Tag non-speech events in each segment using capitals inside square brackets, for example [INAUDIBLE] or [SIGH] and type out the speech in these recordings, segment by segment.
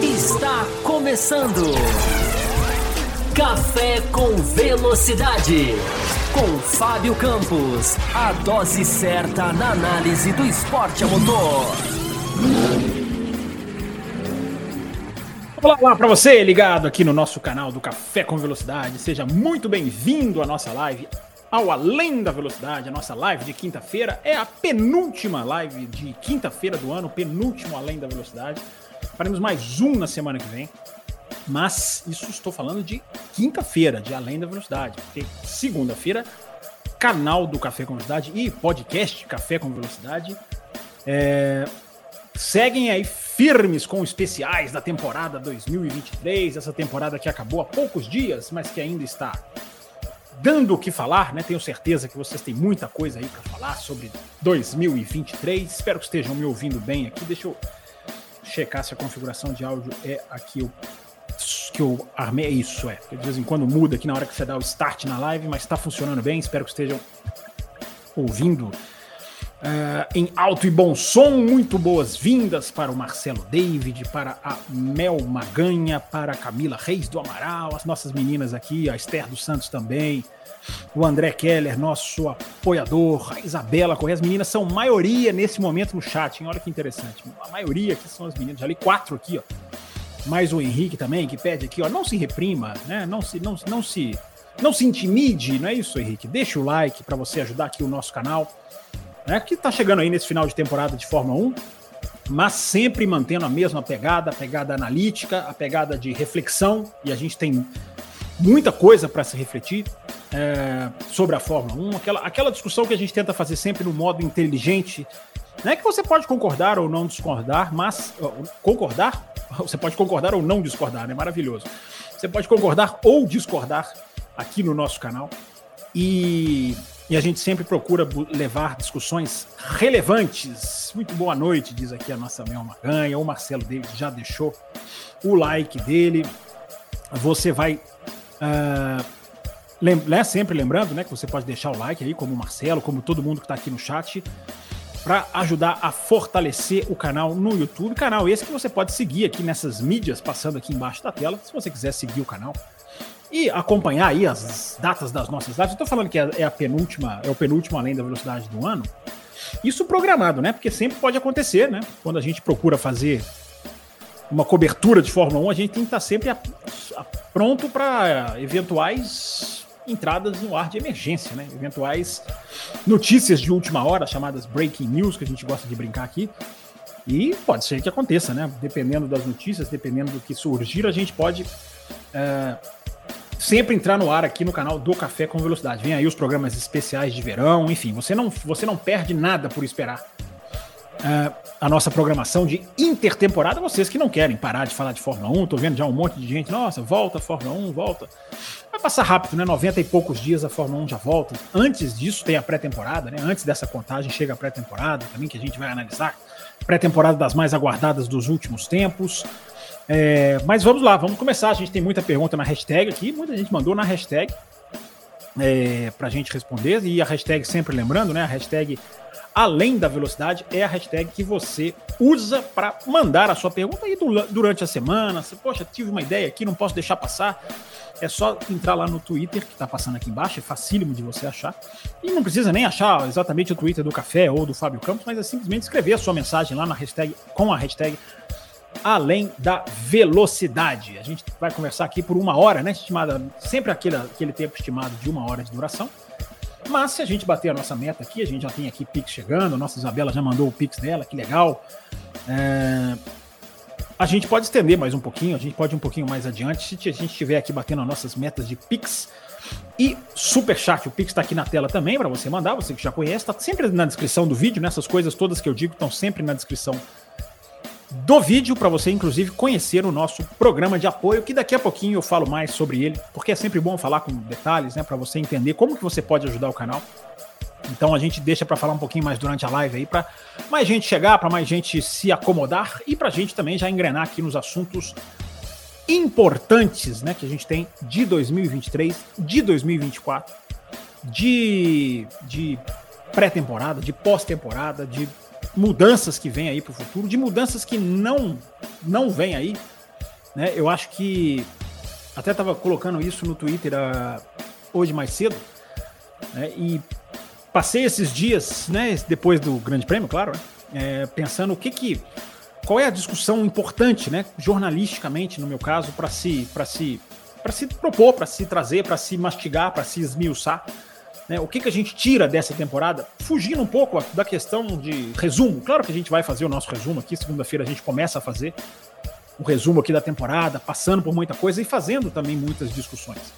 Está começando. Café com Velocidade. Com Fábio Campos. A dose certa na análise do esporte a motor. Olá, olá para você ligado aqui no nosso canal do Café com Velocidade. Seja muito bem-vindo à nossa live ao Além da Velocidade, a nossa live de quinta-feira. É a penúltima live de quinta-feira do ano, penúltimo Além da Velocidade. Faremos mais um na semana que vem. Mas isso estou falando de quinta-feira, de Além da Velocidade. Porque segunda-feira, canal do Café com Velocidade e podcast Café com Velocidade. É, seguem aí firmes com especiais da temporada 2023, essa temporada que acabou há poucos dias, mas que ainda está dando o que falar, né? Tenho certeza que vocês têm muita coisa aí para falar sobre 2023. Espero que estejam me ouvindo bem aqui. Deixa eu checar se a configuração de áudio é aqui o que eu armei. É isso, é. De vez em quando muda aqui na hora que você dá o start na live, mas está funcionando bem. Espero que estejam ouvindo Uh, em alto e bom som, muito boas-vindas para o Marcelo David, para a Mel Maganha, para a Camila Reis do Amaral, as nossas meninas aqui, a Esther dos Santos também, o André Keller, nosso apoiador, a Isabela Correia, as meninas são maioria nesse momento no chat, hein? olha que interessante, a maioria aqui são as meninas, já li quatro aqui, ó, mais o Henrique também, que pede aqui, ó, não se reprima, né, não se, não, não se, não se intimide, não é isso, Henrique? Deixa o like para você ajudar aqui o nosso canal, né, que está chegando aí nesse final de temporada de Fórmula 1, mas sempre mantendo a mesma pegada, a pegada analítica, a pegada de reflexão, e a gente tem muita coisa para se refletir é, sobre a Fórmula 1, aquela, aquela discussão que a gente tenta fazer sempre no modo inteligente, né, que você pode concordar ou não discordar, mas concordar, [LAUGHS] você pode concordar ou não discordar, né? Maravilhoso. Você pode concordar ou discordar aqui no nosso canal. E e a gente sempre procura levar discussões relevantes. Muito boa noite, diz aqui a nossa Mel Maganha. O Marcelo David já deixou o like dele. Você vai. Uh, lem né, sempre lembrando né, que você pode deixar o like aí, como o Marcelo, como todo mundo que está aqui no chat, para ajudar a fortalecer o canal no YouTube. Canal esse que você pode seguir aqui nessas mídias passando aqui embaixo da tela, se você quiser seguir o canal e acompanhar aí as datas das nossas lives. Eu tô falando que é, é a penúltima, é o penúltimo além da velocidade do ano. Isso programado, né? Porque sempre pode acontecer, né? Quando a gente procura fazer uma cobertura de Fórmula 1, a gente tem que estar sempre a, a, pronto para eventuais entradas no ar de emergência, né? Eventuais notícias de última hora, chamadas breaking news, que a gente gosta de brincar aqui. E pode ser que aconteça, né? Dependendo das notícias, dependendo do que surgir, a gente pode é, sempre entrar no ar aqui no canal do Café com Velocidade. Vem aí os programas especiais de verão, enfim, você não, você não perde nada por esperar uh, a nossa programação de intertemporada. Vocês que não querem parar de falar de Fórmula 1, tô vendo já um monte de gente, nossa, volta Fórmula 1, volta. Vai passar rápido, né? 90 e poucos dias a Fórmula 1 já volta. Antes disso tem a pré-temporada, né? Antes dessa contagem chega a pré-temporada também, que a gente vai analisar. Pré-temporada das mais aguardadas dos últimos tempos. É, mas vamos lá, vamos começar. A gente tem muita pergunta na hashtag aqui, muita gente mandou na hashtag é, para a gente responder. E a hashtag, sempre lembrando, né? A hashtag além da velocidade é a hashtag que você usa para mandar a sua pergunta aí durante a semana. Você, poxa, tive uma ideia aqui, não posso deixar passar. É só entrar lá no Twitter, que está passando aqui embaixo, é facílimo de você achar. E não precisa nem achar exatamente o Twitter do Café ou do Fábio Campos, mas é simplesmente escrever a sua mensagem lá na hashtag, com a hashtag além da velocidade. A gente vai conversar aqui por uma hora, né? Estimada, sempre aquele, aquele tempo estimado de uma hora de duração. Mas se a gente bater a nossa meta aqui, a gente já tem aqui Pix chegando, a nossa Isabela já mandou o Pix dela, que legal. É... A gente pode estender mais um pouquinho, a gente pode ir um pouquinho mais adiante, se a gente estiver aqui batendo as nossas metas de Pix e Super Chat. O Pix está aqui na tela também para você mandar, você que já conhece, está sempre na descrição do vídeo, né? coisas todas que eu digo estão sempre na descrição do vídeo para você, inclusive, conhecer o nosso programa de apoio, que daqui a pouquinho eu falo mais sobre ele, porque é sempre bom falar com detalhes, né, para você entender como que você pode ajudar o canal. Então a gente deixa para falar um pouquinho mais durante a live aí, para mais gente chegar, para mais gente se acomodar e para a gente também já engrenar aqui nos assuntos importantes, né, que a gente tem de 2023, de 2024, de, de pré-temporada, de pós-temporada, de mudanças que vêm aí para o futuro, de mudanças que não não vêm aí. Né? Eu acho que até estava colocando isso no Twitter uh, hoje mais cedo, né? e passei esses dias, né, depois do Grande Prêmio, claro, né? é, pensando o que que qual é a discussão importante, né, jornalisticamente no meu caso, para se para se para se propor, para se trazer, para se mastigar, para se esmiuçar. Né? O que, que a gente tira dessa temporada, fugindo um pouco da questão de resumo. Claro que a gente vai fazer o nosso resumo aqui, segunda-feira a gente começa a fazer o resumo aqui da temporada, passando por muita coisa e fazendo também muitas discussões.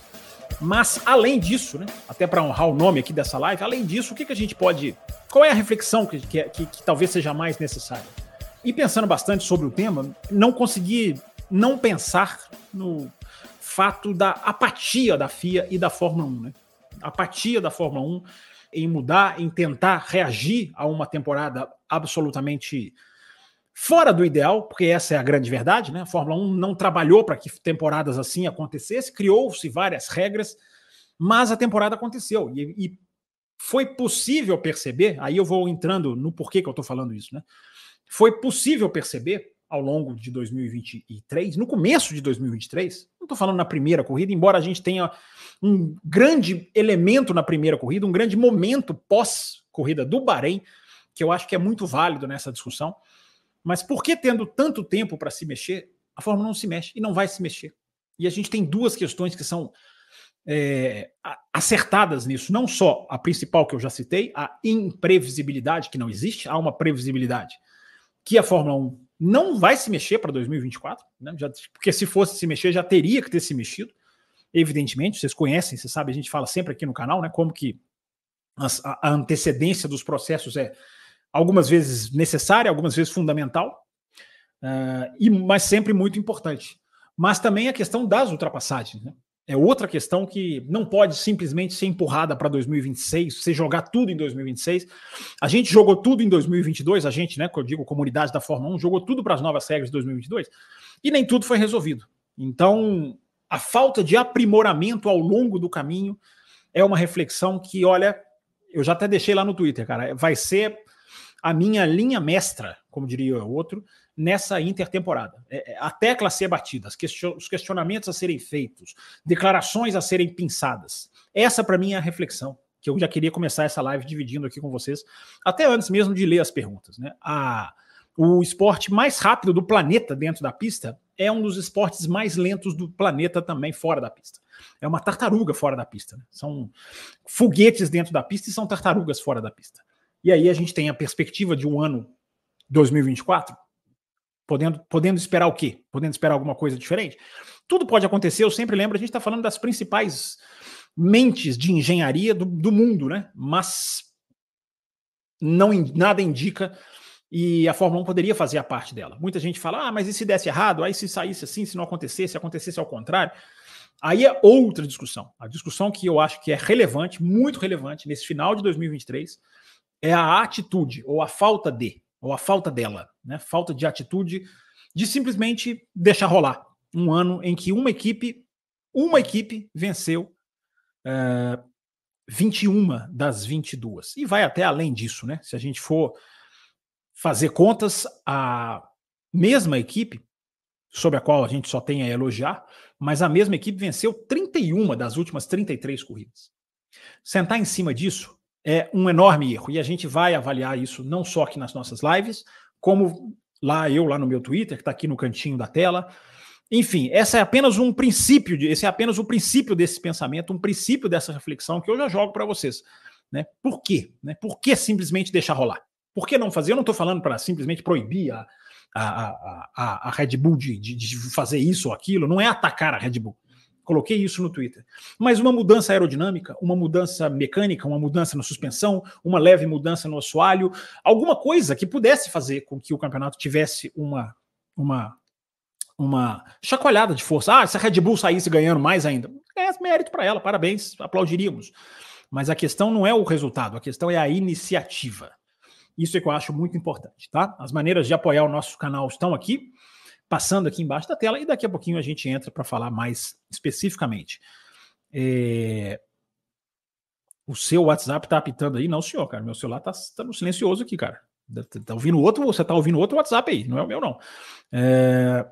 Mas, além disso, né, até para honrar o nome aqui dessa live, além disso, o que, que a gente pode. Qual é a reflexão que, que, que, que talvez seja mais necessária? E pensando bastante sobre o tema, não consegui não pensar no fato da apatia da FIA e da Fórmula 1. Né? Apatia da Fórmula 1 em mudar, em tentar reagir a uma temporada absolutamente fora do ideal, porque essa é a grande verdade, né? A Fórmula 1 não trabalhou para que temporadas assim acontecessem, criou-se várias regras, mas a temporada aconteceu e, e, foi possível perceber. Aí eu vou entrando no porquê que eu estou falando isso, né? Foi possível perceber ao longo de 2023, no começo de 2023, não estou falando na primeira corrida, embora a gente tenha um grande elemento na primeira corrida, um grande momento pós-corrida do Bahrein, que eu acho que é muito válido nessa discussão. Mas por que tendo tanto tempo para se mexer, a Fórmula não se mexe e não vai se mexer? E a gente tem duas questões que são é, acertadas nisso. Não só a principal que eu já citei, a imprevisibilidade, que não existe, há uma previsibilidade que a Fórmula 1 não vai se mexer para 2024, né? já, porque se fosse se mexer, já teria que ter se mexido. Evidentemente, vocês conhecem, vocês sabem, a gente fala sempre aqui no canal, né? Como que a, a antecedência dos processos é algumas vezes necessária, algumas vezes fundamental, uh, e, mas sempre muito importante. Mas também a questão das ultrapassagens. Né? É outra questão que não pode simplesmente ser empurrada para 2026, você jogar tudo em 2026. A gente jogou tudo em 2022, a gente, né, que eu digo, comunidade da Fórmula 1, jogou tudo para as novas regras de 2022 e nem tudo foi resolvido. Então, a falta de aprimoramento ao longo do caminho é uma reflexão que, olha, eu já até deixei lá no Twitter, cara, vai ser a minha linha mestra, como diria o outro, nessa intertemporada. É, é, a tecla a ser batida, os questionamentos a serem feitos, declarações a serem pensadas. Essa, para mim, é a reflexão que eu já queria começar essa live dividindo aqui com vocês, até antes mesmo de ler as perguntas. Né? A, o esporte mais rápido do planeta dentro da pista é um dos esportes mais lentos do planeta também fora da pista. É uma tartaruga fora da pista. Né? São foguetes dentro da pista e são tartarugas fora da pista. E aí a gente tem a perspectiva de um ano 2024, podendo, podendo esperar o quê? Podendo esperar alguma coisa diferente? Tudo pode acontecer, eu sempre lembro, a gente está falando das principais mentes de engenharia do, do mundo, né? Mas não nada indica e a Fórmula 1 poderia fazer a parte dela. Muita gente fala, ah, mas e se desse errado? Aí se saísse assim, se não acontecesse, se acontecesse ao contrário. Aí é outra discussão. A discussão que eu acho que é relevante, muito relevante, nesse final de 2023, é a atitude, ou a falta de, ou a falta dela, né? Falta de atitude de simplesmente deixar rolar. Um ano em que uma equipe, uma equipe venceu é, 21 das 22. E vai até além disso, né? Se a gente for fazer contas, a mesma equipe, sobre a qual a gente só tem a elogiar, mas a mesma equipe venceu 31 das últimas 33 corridas. Sentar em cima disso é um enorme erro. E a gente vai avaliar isso não só aqui nas nossas lives, como lá eu, lá no meu Twitter, que está aqui no cantinho da tela. Enfim, essa é apenas um princípio, de, esse é apenas o princípio desse pensamento, um princípio dessa reflexão que eu já jogo para vocês. Né? Por quê? Né? Por que simplesmente deixar rolar? Por que não fazer? Eu não estou falando para simplesmente proibir a, a, a, a, Red Bull de, de, de fazer isso ou aquilo, não é atacar a Red Bull. Coloquei isso no Twitter. Mas uma mudança aerodinâmica, uma mudança mecânica, uma mudança na suspensão, uma leve mudança no assoalho, alguma coisa que pudesse fazer com que o campeonato tivesse uma, uma, uma chacoalhada de força. Ah, se a Red Bull saísse ganhando mais ainda, é mérito para ela, parabéns, aplaudiríamos. Mas a questão não é o resultado, a questão é a iniciativa. Isso é que eu acho muito importante, tá? As maneiras de apoiar o nosso canal estão aqui passando aqui embaixo da tela e daqui a pouquinho a gente entra para falar mais especificamente. É... O seu WhatsApp tá apitando aí? Não, senhor, cara. Meu celular tá, tá no silencioso aqui, cara. Tá, ouvindo outro, você tá ouvindo outro WhatsApp aí, não é o meu, não. É...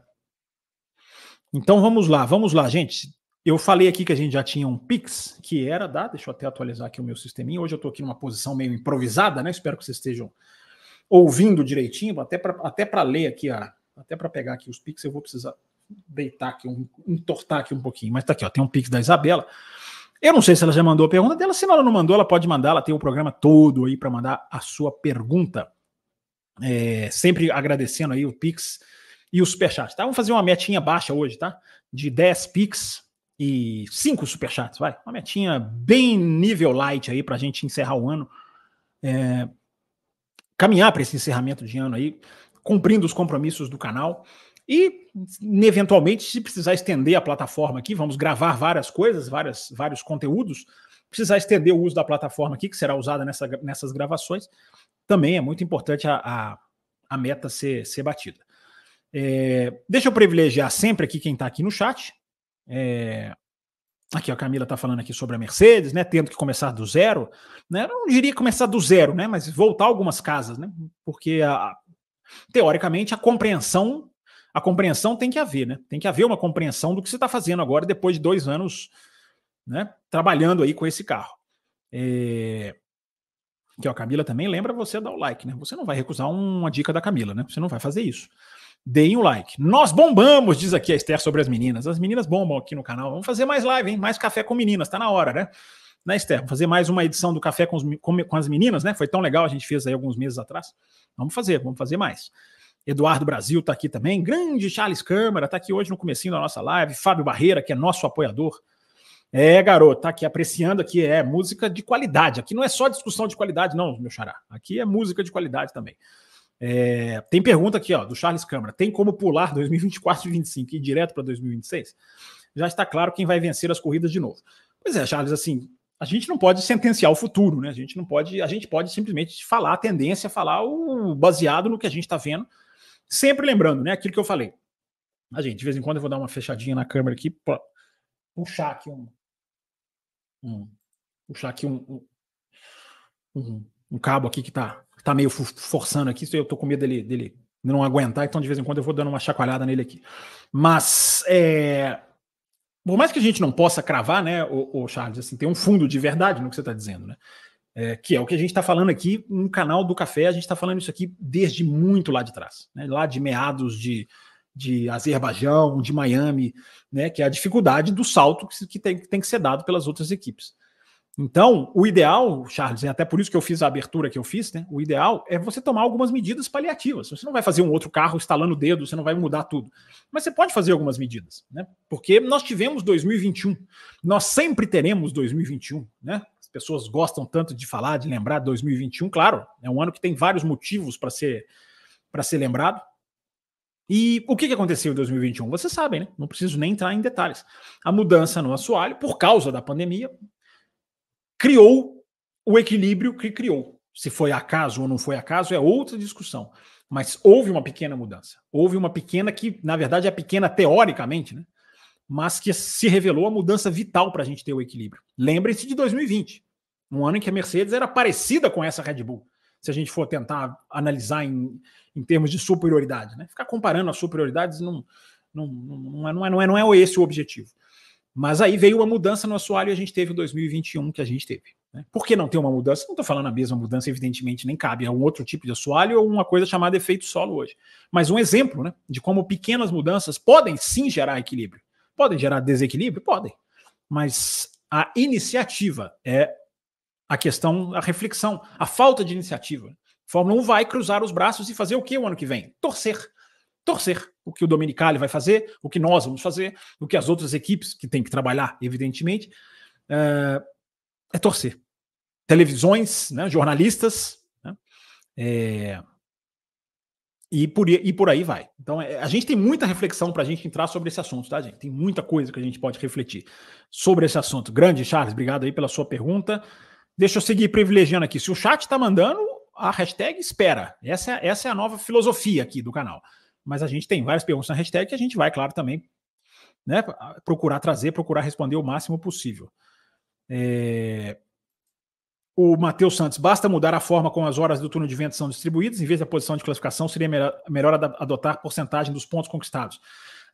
Então vamos lá, vamos lá, gente. Eu falei aqui que a gente já tinha um Pix, que era da. Deixa eu até atualizar aqui o meu sisteminha. Hoje eu estou aqui numa posição meio improvisada, né? Espero que vocês estejam ouvindo direitinho, até para até ler aqui, a, até para pegar aqui os Pix, eu vou precisar deitar aqui, um, entortar aqui um pouquinho. Mas tá aqui, ó, tem um Pix da Isabela. Eu não sei se ela já mandou a pergunta dela. Se ela não mandou, ela pode mandar. Ela tem o programa todo aí para mandar a sua pergunta. É, sempre agradecendo aí o Pix e o Superchat. Tá? Vamos fazer uma metinha baixa hoje, tá? De 10 Pix e 5 Superchats, vai. Uma metinha bem nível light aí para a gente encerrar o ano. É, caminhar para esse encerramento de ano aí, cumprindo os compromissos do canal. E, eventualmente, se precisar estender a plataforma aqui, vamos gravar várias coisas, várias, vários conteúdos, precisar estender o uso da plataforma aqui, que será usada nessa, nessas gravações, também é muito importante a, a, a meta ser, ser batida. É, deixa eu privilegiar sempre aqui quem está aqui no chat. É, aqui a Camila está falando aqui sobre a Mercedes, né? Tendo que começar do zero, né? Eu não diria começar do zero, né? Mas voltar algumas casas, né? Porque a, teoricamente a compreensão a compreensão tem que haver, né? Tem que haver uma compreensão do que você está fazendo agora, depois de dois anos né, trabalhando aí com esse carro. É... Que a Camila também lembra você dar o like, né? Você não vai recusar uma dica da Camila, né? Você não vai fazer isso. Deem o like. Nós bombamos, diz aqui a Esther sobre as meninas. As meninas bombam aqui no canal. Vamos fazer mais live, hein? Mais café com meninas, tá na hora, né? Né, Esther? Vamos fazer mais uma edição do Café com, os, com, com as Meninas, né? Foi tão legal, a gente fez aí alguns meses atrás. Vamos fazer, vamos fazer mais. Eduardo Brasil está aqui também, grande Charles Câmara está aqui hoje no comecinho da nossa live, Fábio Barreira, que é nosso apoiador. É, garoto, tá aqui apreciando aqui, é música de qualidade. Aqui não é só discussão de qualidade, não, meu xará. Aqui é música de qualidade também. É, tem pergunta aqui, ó, do Charles Câmara. Tem como pular [LAUGHS] 2024 e 2025 e ir direto para 2026? Já está claro quem vai vencer as corridas de novo. Pois é, Charles, assim, a gente não pode sentenciar o futuro, né? A gente não pode, a gente pode simplesmente falar a tendência, falar o baseado no que a gente está vendo Sempre lembrando, né? Aquilo que eu falei. A gente, de vez em quando eu vou dar uma fechadinha na câmera aqui, puxar aqui um. um puxar aqui um, um, um, cabo aqui que tá, tá meio forçando aqui. Eu tô com medo dele, dele não aguentar, então de vez em quando eu vou dando uma chacoalhada nele aqui. Mas é, por mais que a gente não possa cravar, né, o, Charles, assim, tem um fundo de verdade no que você está dizendo, né? é, que é o que a gente está falando aqui no canal do Café. A gente está falando isso aqui desde muito lá de trás, né? lá de meados de, de Azerbaijão, de Miami, né? que é a dificuldade do salto que, tem, que tem que ser dado pelas outras equipes. Então, o ideal, Charles, é até por isso que eu fiz a abertura que eu fiz, né? O ideal é você tomar algumas medidas paliativas. Você não vai fazer um outro carro instalando o dedo, você não vai mudar tudo. Mas você pode fazer algumas medidas, né? Porque nós tivemos 2021, nós sempre teremos 2021, né? as pessoas gostam tanto de falar, de lembrar 2021, claro, é um ano que tem vários motivos para ser para ser lembrado. E o que, que aconteceu em 2021? Vocês sabem, né? Não preciso nem entrar em detalhes. A mudança no assoalho, por causa da pandemia, criou o equilíbrio que criou. Se foi acaso ou não foi acaso é outra discussão. Mas houve uma pequena mudança. Houve uma pequena que, na verdade, é pequena teoricamente, né? mas que se revelou a mudança vital para a gente ter o equilíbrio. Lembrem-se de 2020, um ano em que a Mercedes era parecida com essa Red Bull, se a gente for tentar analisar em, em termos de superioridade. Né? Ficar comparando as superioridades não, não, não, é, não, é, não, é, não é esse o objetivo. Mas aí veio uma mudança no assoalho e a gente teve o 2021 que a gente teve. Né? Por que não ter uma mudança? Não estou falando a mesma mudança, evidentemente, nem cabe. É um outro tipo de assoalho ou uma coisa chamada efeito solo hoje. Mas um exemplo né, de como pequenas mudanças podem sim gerar equilíbrio. Podem gerar desequilíbrio? Podem. Mas a iniciativa é a questão, a reflexão, a falta de iniciativa. Fórmula 1 vai cruzar os braços e fazer o que o ano que vem? Torcer. Torcer. O que o Dominicali vai fazer, o que nós vamos fazer, o que as outras equipes, que têm que trabalhar, evidentemente, é, é torcer. Televisões, né, jornalistas, né, é, e por, e por aí vai. Então, é, a gente tem muita reflexão para a gente entrar sobre esse assunto, tá, gente? Tem muita coisa que a gente pode refletir sobre esse assunto. Grande, Charles, obrigado aí pela sua pergunta. Deixa eu seguir privilegiando aqui. Se o chat está mandando, a hashtag espera. Essa é, essa é a nova filosofia aqui do canal. Mas a gente tem várias perguntas na hashtag que a gente vai, claro, também né, procurar trazer, procurar responder o máximo possível. É... o Matheus Santos, basta mudar a forma como as horas do turno de vento são distribuídas, em vez da posição de classificação, seria melhor, melhor adotar porcentagem dos pontos conquistados.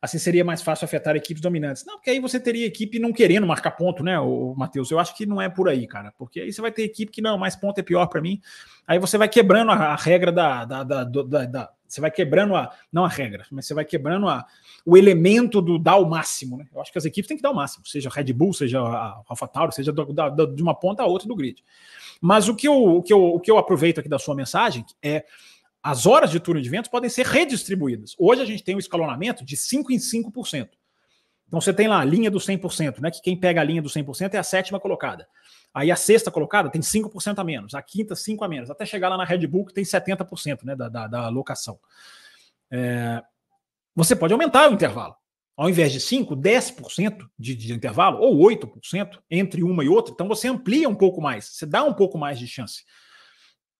Assim seria mais fácil afetar equipes dominantes. Não, porque aí você teria equipe não querendo marcar ponto, né, o Matheus? Eu acho que não é por aí, cara. Porque aí você vai ter equipe que não, mais ponto é pior para mim. Aí você vai quebrando a, a regra da, da, da, da, você vai quebrando a. Não a regra, mas você vai quebrando a, o elemento do dar o máximo. Né? Eu acho que as equipes têm que dar o máximo, seja Red Bull, seja a AlphaTauri, seja da, de uma ponta a outra do grid. Mas o que, eu, o, que eu, o que eu aproveito aqui da sua mensagem é as horas de turno de ventos podem ser redistribuídas. Hoje a gente tem um escalonamento de 5 em 5%. Então você tem lá a linha do 100%, né? Que quem pega a linha do 100% é a sétima colocada. Aí a sexta colocada tem 5% a menos, a quinta 5 a menos, até chegar lá na Red Bull que tem 70% né, da, da, da alocação. É, você pode aumentar o intervalo. Ao invés de 5, 10% de, de intervalo, ou 8% entre uma e outra, então você amplia um pouco mais, você dá um pouco mais de chance.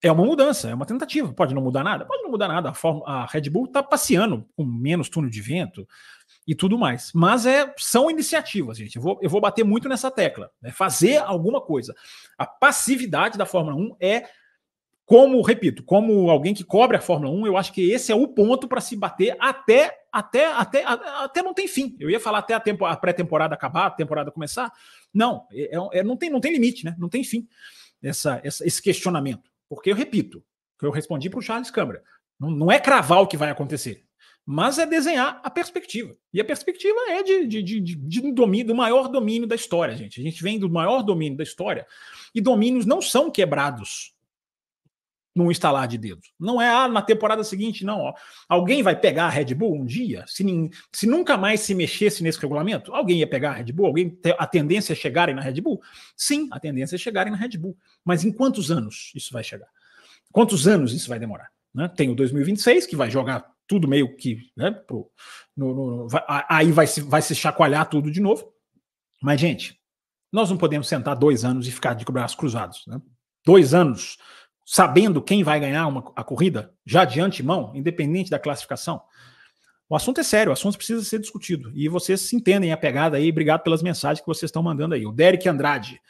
É uma mudança, é uma tentativa. Pode não mudar nada? Pode não mudar nada. A, a Red Bull está passeando com menos túnel de vento e tudo mais. Mas é, são iniciativas, gente. Eu vou, eu vou bater muito nessa tecla. Né? Fazer alguma coisa. A passividade da Fórmula 1 é como, repito, como alguém que cobre a Fórmula 1, eu acho que esse é o ponto para se bater até, até, até, até não tem fim. Eu ia falar até a, a pré-temporada acabar, a temporada começar. Não, é, é, não, tem, não tem limite, né? Não tem fim essa, essa, esse questionamento. Porque eu repito, que eu respondi para o Charles Câmara. Não, não é cravar o que vai acontecer, mas é desenhar a perspectiva. E a perspectiva é de, de, de, de, de domínio, do maior domínio da história, gente. A gente vem do maior domínio da história e domínios não são quebrados num instalar de dedos. Não é ah, na temporada seguinte, não. Ó. Alguém vai pegar a Red Bull um dia? Se, se nunca mais se mexesse nesse regulamento, alguém ia pegar a Red Bull? Alguém a tendência é chegarem na Red Bull? Sim, a tendência é chegarem na Red Bull. Mas em quantos anos isso vai chegar? Quantos anos isso vai demorar? Né? Tem o 2026, que vai jogar tudo meio que. Né, pro, no, no, vai, aí vai se, vai se chacoalhar tudo de novo. Mas, gente, nós não podemos sentar dois anos e ficar de braços cruzados. Né? Dois anos sabendo quem vai ganhar uma, a corrida, já de antemão, independente da classificação. O assunto é sério, o assunto precisa ser discutido. E vocês se entendem a pegada aí. Obrigado pelas mensagens que vocês estão mandando aí. O Derek Andrade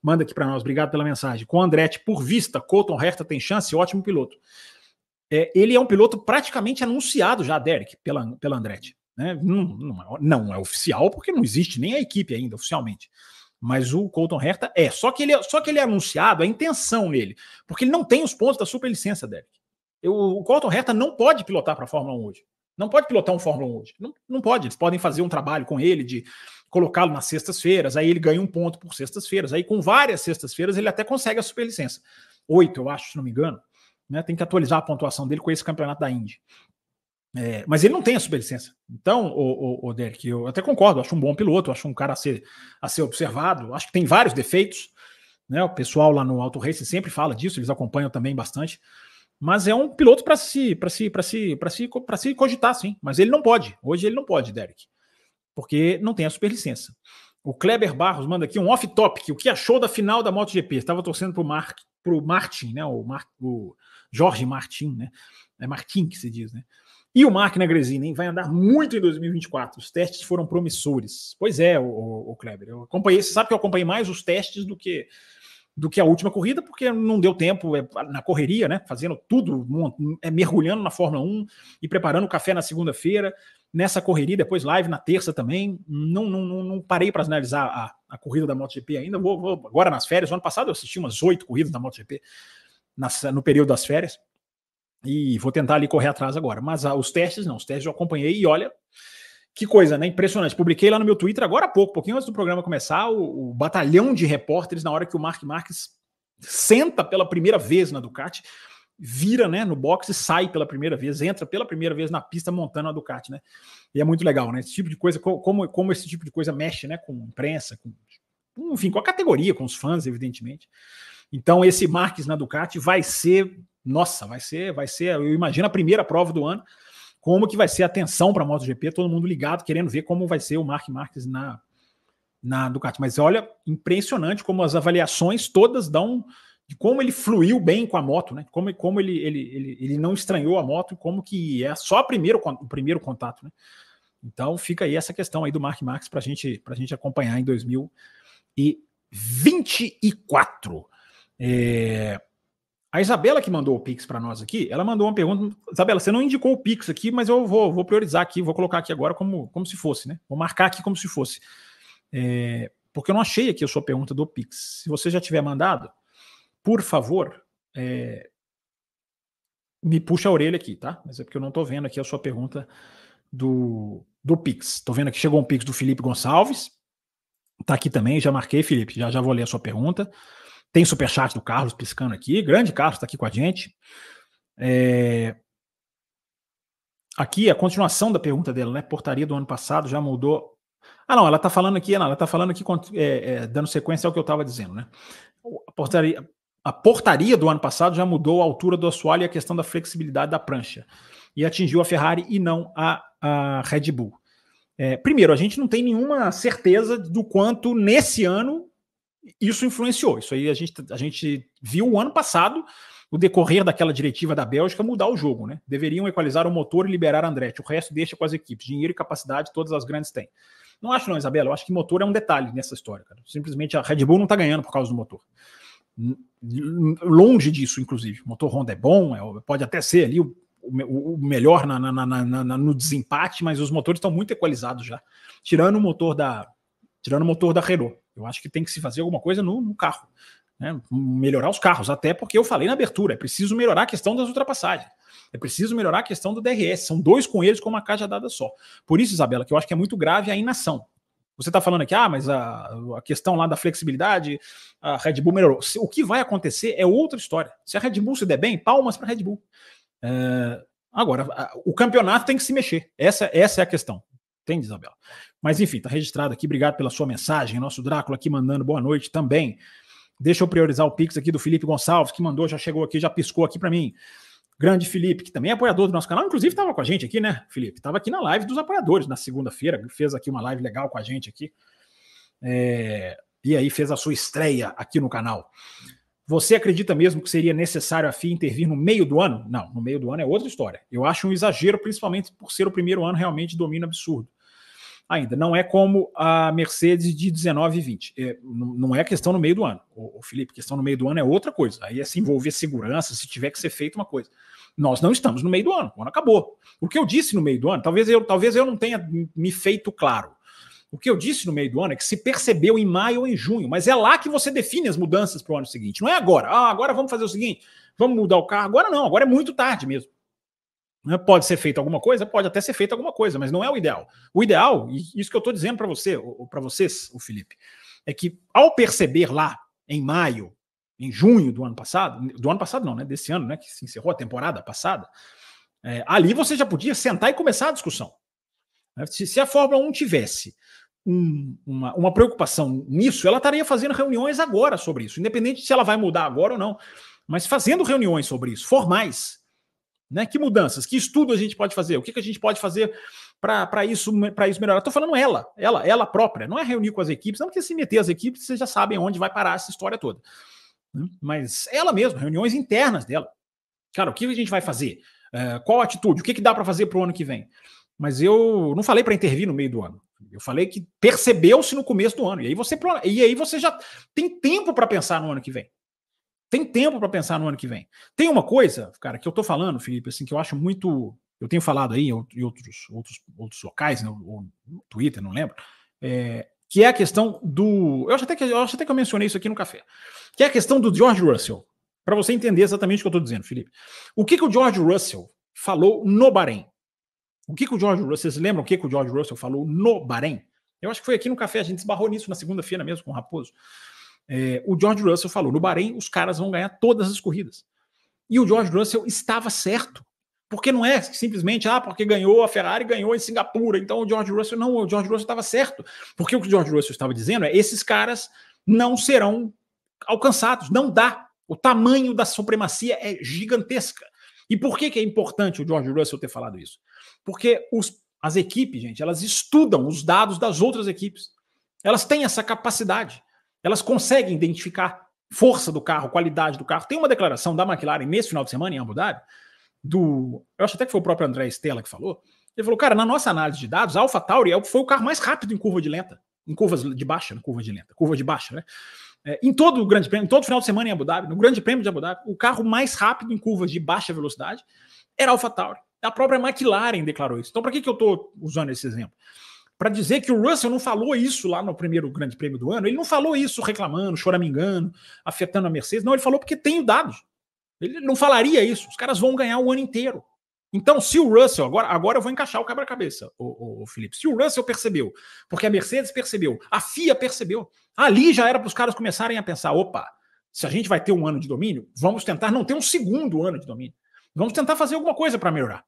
manda aqui para nós. Obrigado pela mensagem. Com Andretti, por vista, Colton Herta tem chance, ótimo piloto. É, ele é um piloto praticamente anunciado já, Derek, pela, pela Andretti. Né? Não, não, é, não é oficial, porque não existe nem a equipe ainda oficialmente. Mas o Colton Herta é. Só que ele é, só que ele é anunciado, a intenção nele, porque ele não tem os pontos da superlicença, Derek. Eu, o Colton Herta não pode pilotar para a Fórmula 1 hoje. Não pode pilotar um Fórmula 1 hoje. Não, não pode. Eles podem fazer um trabalho com ele de colocá-lo nas sextas-feiras, aí ele ganha um ponto por sextas-feiras. Aí com várias sextas-feiras ele até consegue a superlicença. Oito, eu acho, se não me engano. Né? Tem que atualizar a pontuação dele com esse campeonato da Indy. É, mas ele não tem a superlicença. Então, o, o, o Derek, eu até concordo, acho um bom piloto, acho um cara a ser, a ser observado, acho que tem vários defeitos. Né? O pessoal lá no Auto Race sempre fala disso, eles acompanham também bastante. Mas é um piloto para se, para se, para se, para se, para se cogitar, sim. Mas ele não pode. Hoje ele não pode, Derek, porque não tem a superlicença. O Kleber Barros manda aqui um off-topic. O que achou da final da MotoGP? Estava torcendo para o Mar, Martin, né? O, Mar, o Jorge Martin, né? É Martin que se diz, né? E o Mark Negresini vai andar muito em 2024. Os testes foram promissores. Pois é, o, o, Kleber. Eu acompanhei, você sabe que eu acompanhei mais os testes do que do que a última corrida, porque não deu tempo é, na correria, né? Fazendo tudo, é, mergulhando na Fórmula 1 e preparando o café na segunda-feira, nessa correria, depois live na terça também. Não, não, não, não parei para analisar a, a, corrida da MotoGP ainda. Vou, vou, agora nas férias. O ano passado eu assisti umas oito corridas da MotoGP nas, no período das férias. E vou tentar ali correr atrás agora. Mas ah, os testes não, os testes eu acompanhei e olha, que coisa, né? Impressionante. Publiquei lá no meu Twitter agora há pouco, pouquinho antes do programa começar, o, o batalhão de repórteres na hora que o Mark Marques senta pela primeira vez na Ducati, vira, né, no box e sai pela primeira vez, entra pela primeira vez na pista montando a Ducati, né? E é muito legal, né? Esse tipo de coisa, como, como esse tipo de coisa mexe, né, com imprensa, com, enfim, com a categoria, com os fãs, evidentemente. Então esse Marques na Ducati vai ser nossa, vai ser, vai ser, eu imagino a primeira prova do ano, como que vai ser a atenção para a MotoGP, todo mundo ligado, querendo ver como vai ser o Mark Marques na, na Ducati. Mas olha, impressionante como as avaliações todas dão de como ele fluiu bem com a moto, né? Como, como ele, ele, ele, ele não estranhou a moto, como que é só primeiro, o primeiro contato, né? Então fica aí essa questão aí do Mark Marques para gente, a gente acompanhar em 2024. É... A Isabela que mandou o Pix para nós aqui, ela mandou uma pergunta. Isabela, você não indicou o Pix aqui, mas eu vou, vou priorizar aqui, vou colocar aqui agora como, como se fosse, né? Vou marcar aqui como se fosse. É... Porque eu não achei aqui a sua pergunta do Pix. Se você já tiver mandado, por favor, é... me puxa a orelha aqui, tá? Mas é porque eu não estou vendo aqui a sua pergunta do, do Pix. Estou vendo aqui, chegou um Pix do Felipe Gonçalves. Tá aqui também, já marquei, Felipe. Já, já vou ler a sua pergunta. Tem superchat do Carlos piscando aqui. Grande Carlos está aqui com a gente. É... Aqui a continuação da pergunta dela, né? Portaria do ano passado já mudou. Ah, não, ela está falando aqui, não, ela está falando aqui, é, é, dando sequência ao que eu estava dizendo, né? A portaria, a portaria do ano passado já mudou a altura do assoalho e a questão da flexibilidade da prancha. E atingiu a Ferrari e não a, a Red Bull. É, primeiro, a gente não tem nenhuma certeza do quanto nesse ano isso influenciou. Isso aí a gente, a gente viu o ano passado o decorrer daquela diretiva da Bélgica mudar o jogo, né? Deveriam equalizar o motor e liberar Andretti. O resto deixa com as equipes. Dinheiro e capacidade todas as grandes têm. Não acho não, Isabela. Eu acho que motor é um detalhe nessa história, cara. Simplesmente a Red Bull não está ganhando por causa do motor. Longe disso, inclusive. O motor Honda é bom, é, pode até ser ali o, o, o melhor na, na, na, no desempate, mas os motores estão muito equalizados já. Tirando o motor da, tirando o motor da Renault. Eu acho que tem que se fazer alguma coisa no, no carro. Né? Melhorar os carros, até porque eu falei na abertura, é preciso melhorar a questão das ultrapassagens. É preciso melhorar a questão do DRS. São dois com eles com uma caixa dada só. Por isso, Isabela, que eu acho que é muito grave a inação. Você está falando aqui, ah, mas a, a, questão lá da flexibilidade, a Red Bull melhorou. O que vai acontecer é outra história. Se a Red Bull se der bem, palmas para a Red Bull. É, agora, o campeonato tem que se mexer. Essa, essa é a questão. Entende, Isabela? Mas enfim, tá registrado aqui. Obrigado pela sua mensagem. Nosso Drácula aqui mandando boa noite também. Deixa eu priorizar o Pix aqui do Felipe Gonçalves, que mandou, já chegou aqui, já piscou aqui para mim. Grande Felipe, que também é apoiador do nosso canal, inclusive estava com a gente aqui, né, Felipe? Estava aqui na live dos apoiadores na segunda-feira, fez aqui uma live legal com a gente aqui. É... E aí fez a sua estreia aqui no canal. Você acredita mesmo que seria necessário a FIA intervir no meio do ano? Não, no meio do ano é outra história. Eu acho um exagero, principalmente por ser o primeiro ano realmente de domínio absurdo ainda. Não é como a Mercedes de 19 e 20. É, não é questão no meio do ano. O, Felipe, questão no meio do ano é outra coisa. Aí é se envolver segurança, se tiver que ser feito uma coisa. Nós não estamos no meio do ano. O ano acabou. O que eu disse no meio do ano, talvez eu, talvez eu não tenha me feito claro. O que eu disse no meio do ano é que se percebeu em maio ou em junho, mas é lá que você define as mudanças para o ano seguinte. Não é agora. Ah, agora vamos fazer o seguinte: vamos mudar o carro. Agora não, agora é muito tarde mesmo. Né? Pode ser feita alguma coisa? Pode até ser feita alguma coisa, mas não é o ideal. O ideal, e isso que eu estou dizendo para você, para vocês, o Felipe, é que ao perceber lá em maio, em junho do ano passado, do ano passado não, né? Desse ano, né? Que se encerrou a temporada passada, é, ali você já podia sentar e começar a discussão. Né? Se, se, a Fórmula 1 tivesse um, uma, uma preocupação nisso, ela estaria fazendo reuniões agora sobre isso, independente se ela vai mudar agora ou não, mas fazendo reuniões sobre isso, formais né? Que mudanças, que estudo a gente pode fazer? O que, que a gente pode fazer para isso, isso melhorar? Estou falando ela, ela, ela própria, não é reunir com as equipes, não porque se meter as equipes, vocês já sabem onde vai parar essa história toda. Né? Mas ela mesma, reuniões internas dela. Cara, o que a gente vai fazer? Uh, qual a atitude? O que, que dá para fazer para o ano que vem? Mas eu não falei para intervir no meio do ano. Eu falei que percebeu-se no começo do ano. E aí você, e aí você já tem tempo para pensar no ano que vem. Tem tempo para pensar no ano que vem. Tem uma coisa, cara, que eu tô falando, Felipe, assim, que eu acho muito. Eu tenho falado aí em outros, outros, outros locais, né, ou no Twitter, não lembro, é, que é a questão do. Eu acho, até que, eu acho até que eu mencionei isso aqui no café. Que é a questão do George Russell. Para você entender exatamente o que eu estou dizendo, Felipe. O que, que o George Russell falou no Bahrein? O que, que o George Russell. Vocês lembram o que, que o George Russell falou no Bahrein? Eu acho que foi aqui no café, a gente esbarrou nisso na segunda-feira mesmo com o Raposo. É, o George Russell falou: no Bahrein, os caras vão ganhar todas as corridas. E o George Russell estava certo. Porque não é simplesmente, ah, porque ganhou a Ferrari, ganhou em Singapura. Então o George Russell, não, o George Russell estava certo. Porque o que o George Russell estava dizendo é: esses caras não serão alcançados, não dá. O tamanho da supremacia é gigantesca. E por que, que é importante o George Russell ter falado isso? Porque os, as equipes, gente, elas estudam os dados das outras equipes. Elas têm essa capacidade. Elas conseguem identificar força do carro, qualidade do carro. Tem uma declaração da McLaren nesse final de semana em Abu Dhabi, do. Eu acho até que foi o próprio André Stella que falou. Ele falou, cara, na nossa análise de dados, a Alpha Tauri é foi o carro mais rápido em curva de lenta, em curvas de baixa, curva de lenta, curva de baixa, né? é, em todo o Grande Prêmio, em todo final de semana em Abu Dhabi, no Grande Prêmio de Abu Dhabi, o carro mais rápido em curvas de baixa velocidade era a AlphaTauri. A própria McLaren declarou isso. Então, para que, que eu estou usando esse exemplo? Para dizer que o Russell não falou isso lá no primeiro Grande Prêmio do ano, ele não falou isso reclamando, choramingando, afetando a Mercedes. Não, ele falou porque tem dados. Ele não falaria isso. Os caras vão ganhar o ano inteiro. Então, se o Russell, agora, agora eu vou encaixar o quebra-cabeça, o, o, o, Felipe. Se o Russell percebeu, porque a Mercedes percebeu, a FIA percebeu, ali já era para os caras começarem a pensar: opa, se a gente vai ter um ano de domínio, vamos tentar não ter um segundo ano de domínio. Vamos tentar fazer alguma coisa para melhorar.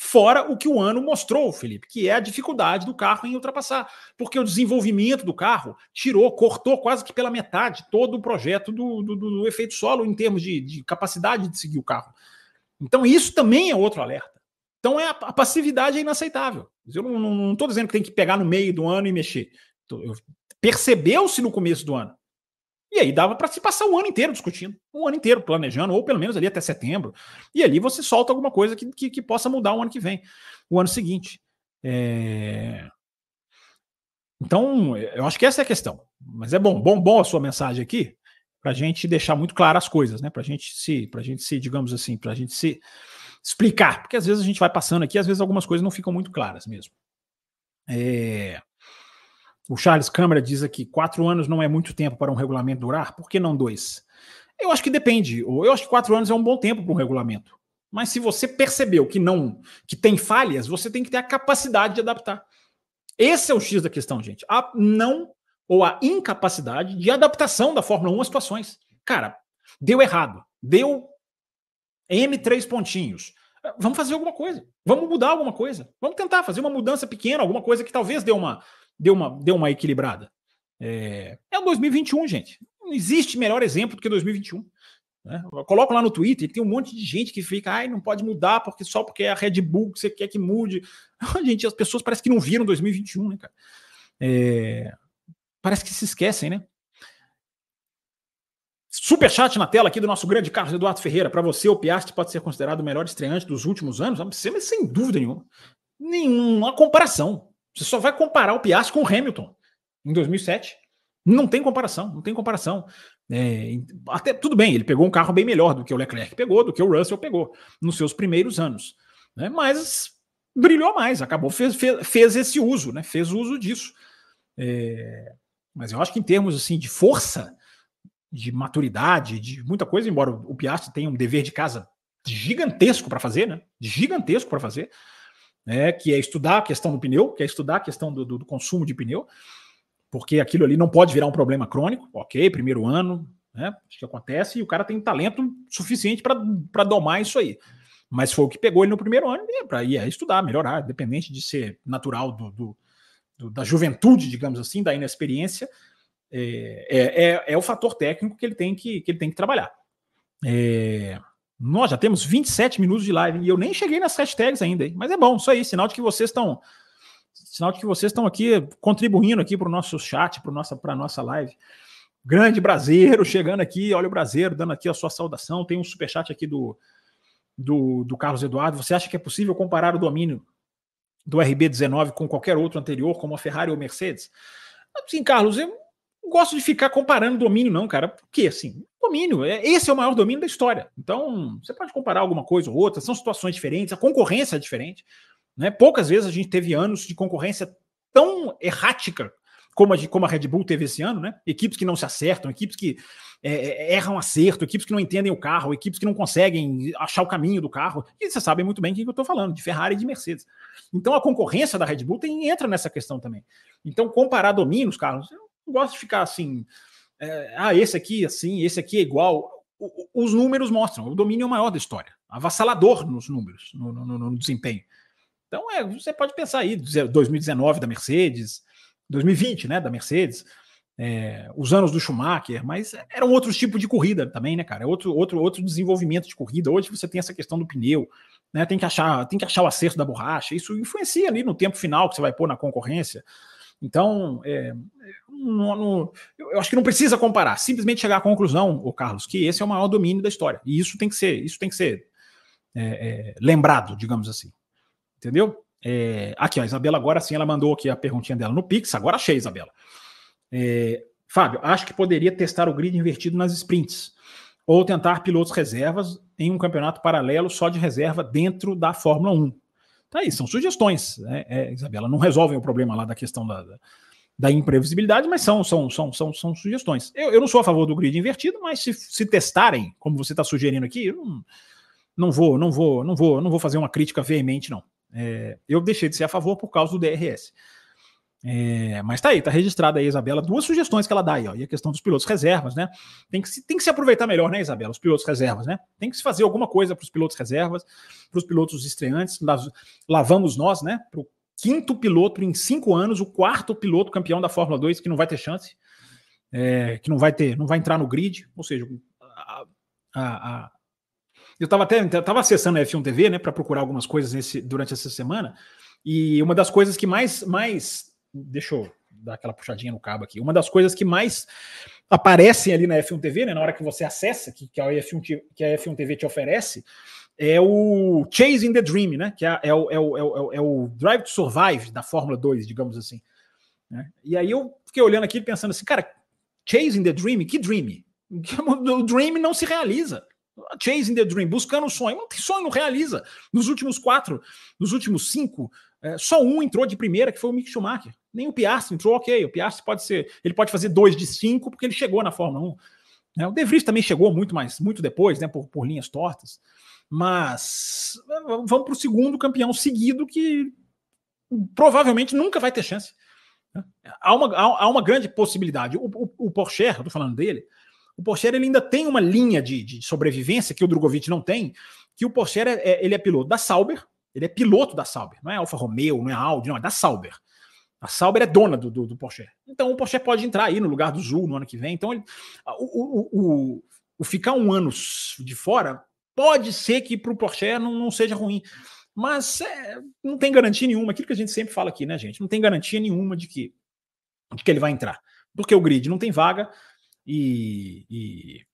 Fora o que o ano mostrou, Felipe, que é a dificuldade do carro em ultrapassar. Porque o desenvolvimento do carro tirou, cortou quase que pela metade todo o projeto do, do, do efeito solo em termos de, de capacidade de seguir o carro. Então, isso também é outro alerta. Então, é a, passividade é inaceitável. Eu não estou dizendo que tem que pegar no meio do ano e mexer. Percebeu-se no começo do ano. E aí dava para se passar um ano inteiro discutindo, um ano inteiro planejando, ou pelo menos ali até setembro. E ali você solta alguma coisa que, que, que possa mudar o ano que vem, o ano seguinte. É... Então, eu acho que essa é a questão. Mas é bom, bom, bom a sua mensagem aqui, para a gente deixar muito claras as coisas, né? Para gente se, para gente se, digamos assim, para a gente se explicar, porque às vezes a gente vai passando aqui, às vezes algumas coisas não ficam muito claras mesmo. É... O Charles Câmara diz aqui: quatro anos não é muito tempo para um regulamento durar, por que não dois? Eu acho que depende. Eu acho que quatro anos é um bom tempo para um regulamento. Mas se você percebeu que não, que tem falhas, você tem que ter a capacidade de adaptar. Esse é o X da questão, gente. A não ou a incapacidade de adaptação da Fórmula 1 às situações. Cara, deu errado. Deu M3 pontinhos. Vamos fazer alguma coisa. Vamos mudar alguma coisa. Vamos tentar fazer uma mudança pequena, alguma coisa que talvez dê uma, dê uma, dê uma equilibrada. É, é o 2021, gente. Não existe melhor exemplo do que 2021. Né? Eu coloco lá no Twitter, tem um monte de gente que fica, ai, não pode mudar porque só porque é a Red Bull que você quer que mude. [LAUGHS] gente, as pessoas parecem que não viram 2021, né, cara? É, parece que se esquecem, né? Super chat na tela aqui do nosso grande Carlos Eduardo Ferreira. Para você, o Piastri pode ser considerado o melhor estreante dos últimos anos? Sem dúvida nenhuma. Nenhuma comparação. Você só vai comparar o Piastri com o Hamilton em 2007. Não tem comparação, não tem comparação. É, até tudo bem, ele pegou um carro bem melhor do que o Leclerc pegou, do que o Russell pegou nos seus primeiros anos, né? Mas brilhou mais, acabou fez, fez, fez esse uso, né? Fez uso disso. É, mas eu acho que em termos assim de força, de maturidade, de muita coisa, embora o Piastri tenha um dever de casa gigantesco para fazer, né? Gigantesco para fazer, né? Que é estudar a questão do pneu, que é estudar a questão do, do, do consumo de pneu porque aquilo ali não pode virar um problema crônico, ok, primeiro ano, né? Acho que acontece, e o cara tem talento suficiente para domar isso aí. Mas foi o que pegou ele no primeiro ano para ir estudar, melhorar, independente de ser natural do, do, do, da juventude, digamos assim, da inexperiência, é, é, é, é, o fator técnico que ele tem que, que, ele tem que trabalhar. É, nós já temos 27 minutos de live e eu nem cheguei nas hashtags ainda, hein? mas é bom, isso aí, sinal de que vocês estão Sinal de que vocês estão aqui contribuindo aqui para o nosso chat, para nossa, a nossa live. Grande brasileiro chegando aqui, olha o brasileiro dando aqui a sua saudação. Tem um superchat aqui do, do, do Carlos Eduardo. Você acha que é possível comparar o domínio do RB19 com qualquer outro anterior, como a Ferrari ou Mercedes? Sim, Carlos, eu gosto de ficar comparando domínio, não, cara. Por quê? Assim, domínio, é, esse é o maior domínio da história. Então, você pode comparar alguma coisa ou outra, são situações diferentes, a concorrência é diferente. Né? Poucas vezes a gente teve anos de concorrência tão errática como a, como a Red Bull teve esse ano, né? Equipes que não se acertam, equipes que é, é, erram acerto, equipes que não entendem o carro, equipes que não conseguem achar o caminho do carro. E vocês sabem muito bem o que eu estou falando, de Ferrari e de Mercedes. Então a concorrência da Red Bull tem, entra nessa questão também. Então, comparar domínios, Carlos, eu não gosto de ficar assim. É, ah, esse aqui assim, esse aqui é igual. O, os números mostram, o domínio é o maior da história, avassalador nos números, no, no, no desempenho. Então, é, você pode pensar aí, 2019 da Mercedes, 2020, né, da Mercedes, é, os anos do Schumacher, mas eram outros tipos de corrida também, né, cara? É outro, outro, outro desenvolvimento de corrida. Hoje você tem essa questão do pneu, né? Tem que achar, tem que achar o acerto da borracha. Isso influencia ali no tempo final que você vai pôr na concorrência. Então, é, não, não, eu acho que não precisa comparar. Simplesmente chegar à conclusão, o Carlos, que esse é o maior domínio da história. E isso tem que ser, isso tem que ser é, é, lembrado, digamos assim. Entendeu? É, aqui, a Isabela agora sim, ela mandou aqui a perguntinha dela no Pix. Agora achei, Isabela. É, Fábio, acho que poderia testar o grid invertido nas sprints ou tentar pilotos reservas em um campeonato paralelo só de reserva dentro da Fórmula 1. Tá aí, são sugestões, né, é, Isabela. Não resolvem o problema lá da questão da, da, da imprevisibilidade, mas são, são, são, são, são sugestões. Eu, eu, não sou a favor do grid invertido, mas se, se testarem, como você está sugerindo aqui, eu não, não vou, não vou, não vou, não vou fazer uma crítica veemente, não. É, eu deixei de ser a favor por causa do DRS. É, mas tá aí, tá registrada aí, Isabela, duas sugestões que ela dá aí, ó, e a questão dos pilotos reservas, né? Tem que, se, tem que se aproveitar melhor, né, Isabela? Os pilotos reservas, né? Tem que se fazer alguma coisa para os pilotos reservas, para os pilotos estreantes. Lá, lá vamos nós, né? Para o quinto piloto em cinco anos, o quarto piloto campeão da Fórmula 2 que não vai ter chance, é, que não vai ter, não vai entrar no grid, ou seja, a, a, a eu estava até tava acessando a F1 TV, né, para procurar algumas coisas nesse, durante essa semana, e uma das coisas que mais, mais Deixa eu dar aquela puxadinha no cabo aqui. Uma das coisas que mais aparecem ali na F1 TV, né, na hora que você acessa, que, que, a, F1, que a F1 TV te oferece, é o Chasing the Dream, né? Que é, é, o, é, o, é, o, é o Drive to Survive da Fórmula 2, digamos assim. Né? E aí eu fiquei olhando aqui pensando assim, cara, Chasing the Dream, que Dream? [LAUGHS] O Dream não se realiza. Chasing the Dream, buscando o sonho. Não tem sonho, não realiza. Nos últimos quatro, nos últimos cinco, é, só um entrou de primeira, que foi o Mick Schumacher. Nem o Piastri entrou, ok. O Piastri pode ser, ele pode fazer dois de cinco, porque ele chegou na Fórmula 1. Né? O De Vries também chegou muito mais, muito depois, né? Por, por linhas tortas. Mas vamos para o segundo campeão seguido que provavelmente nunca vai ter chance. Né? Há uma, há, há uma grande possibilidade. O, o, o Porsche, eu estou falando dele, o Porsche ele ainda tem uma linha de, de sobrevivência que o Drogovic não tem, que o Porsche é, é, ele é piloto da Sauber, ele é piloto da Sauber, não é Alfa Romeo, não é Audi, não, é da Sauber. A Sauber é dona do, do, do, Porsche. Então o Porsche pode entrar aí no lugar do Zul no ano que vem. Então ele, o, o, o, o, ficar um ano de fora pode ser que para o Porsche não, não, seja ruim. Mas é, não tem garantia nenhuma. Aquilo que a gente sempre fala aqui, né, gente? Não tem garantia nenhuma de que, de que ele vai entrar. Porque o grid não tem vaga e, e,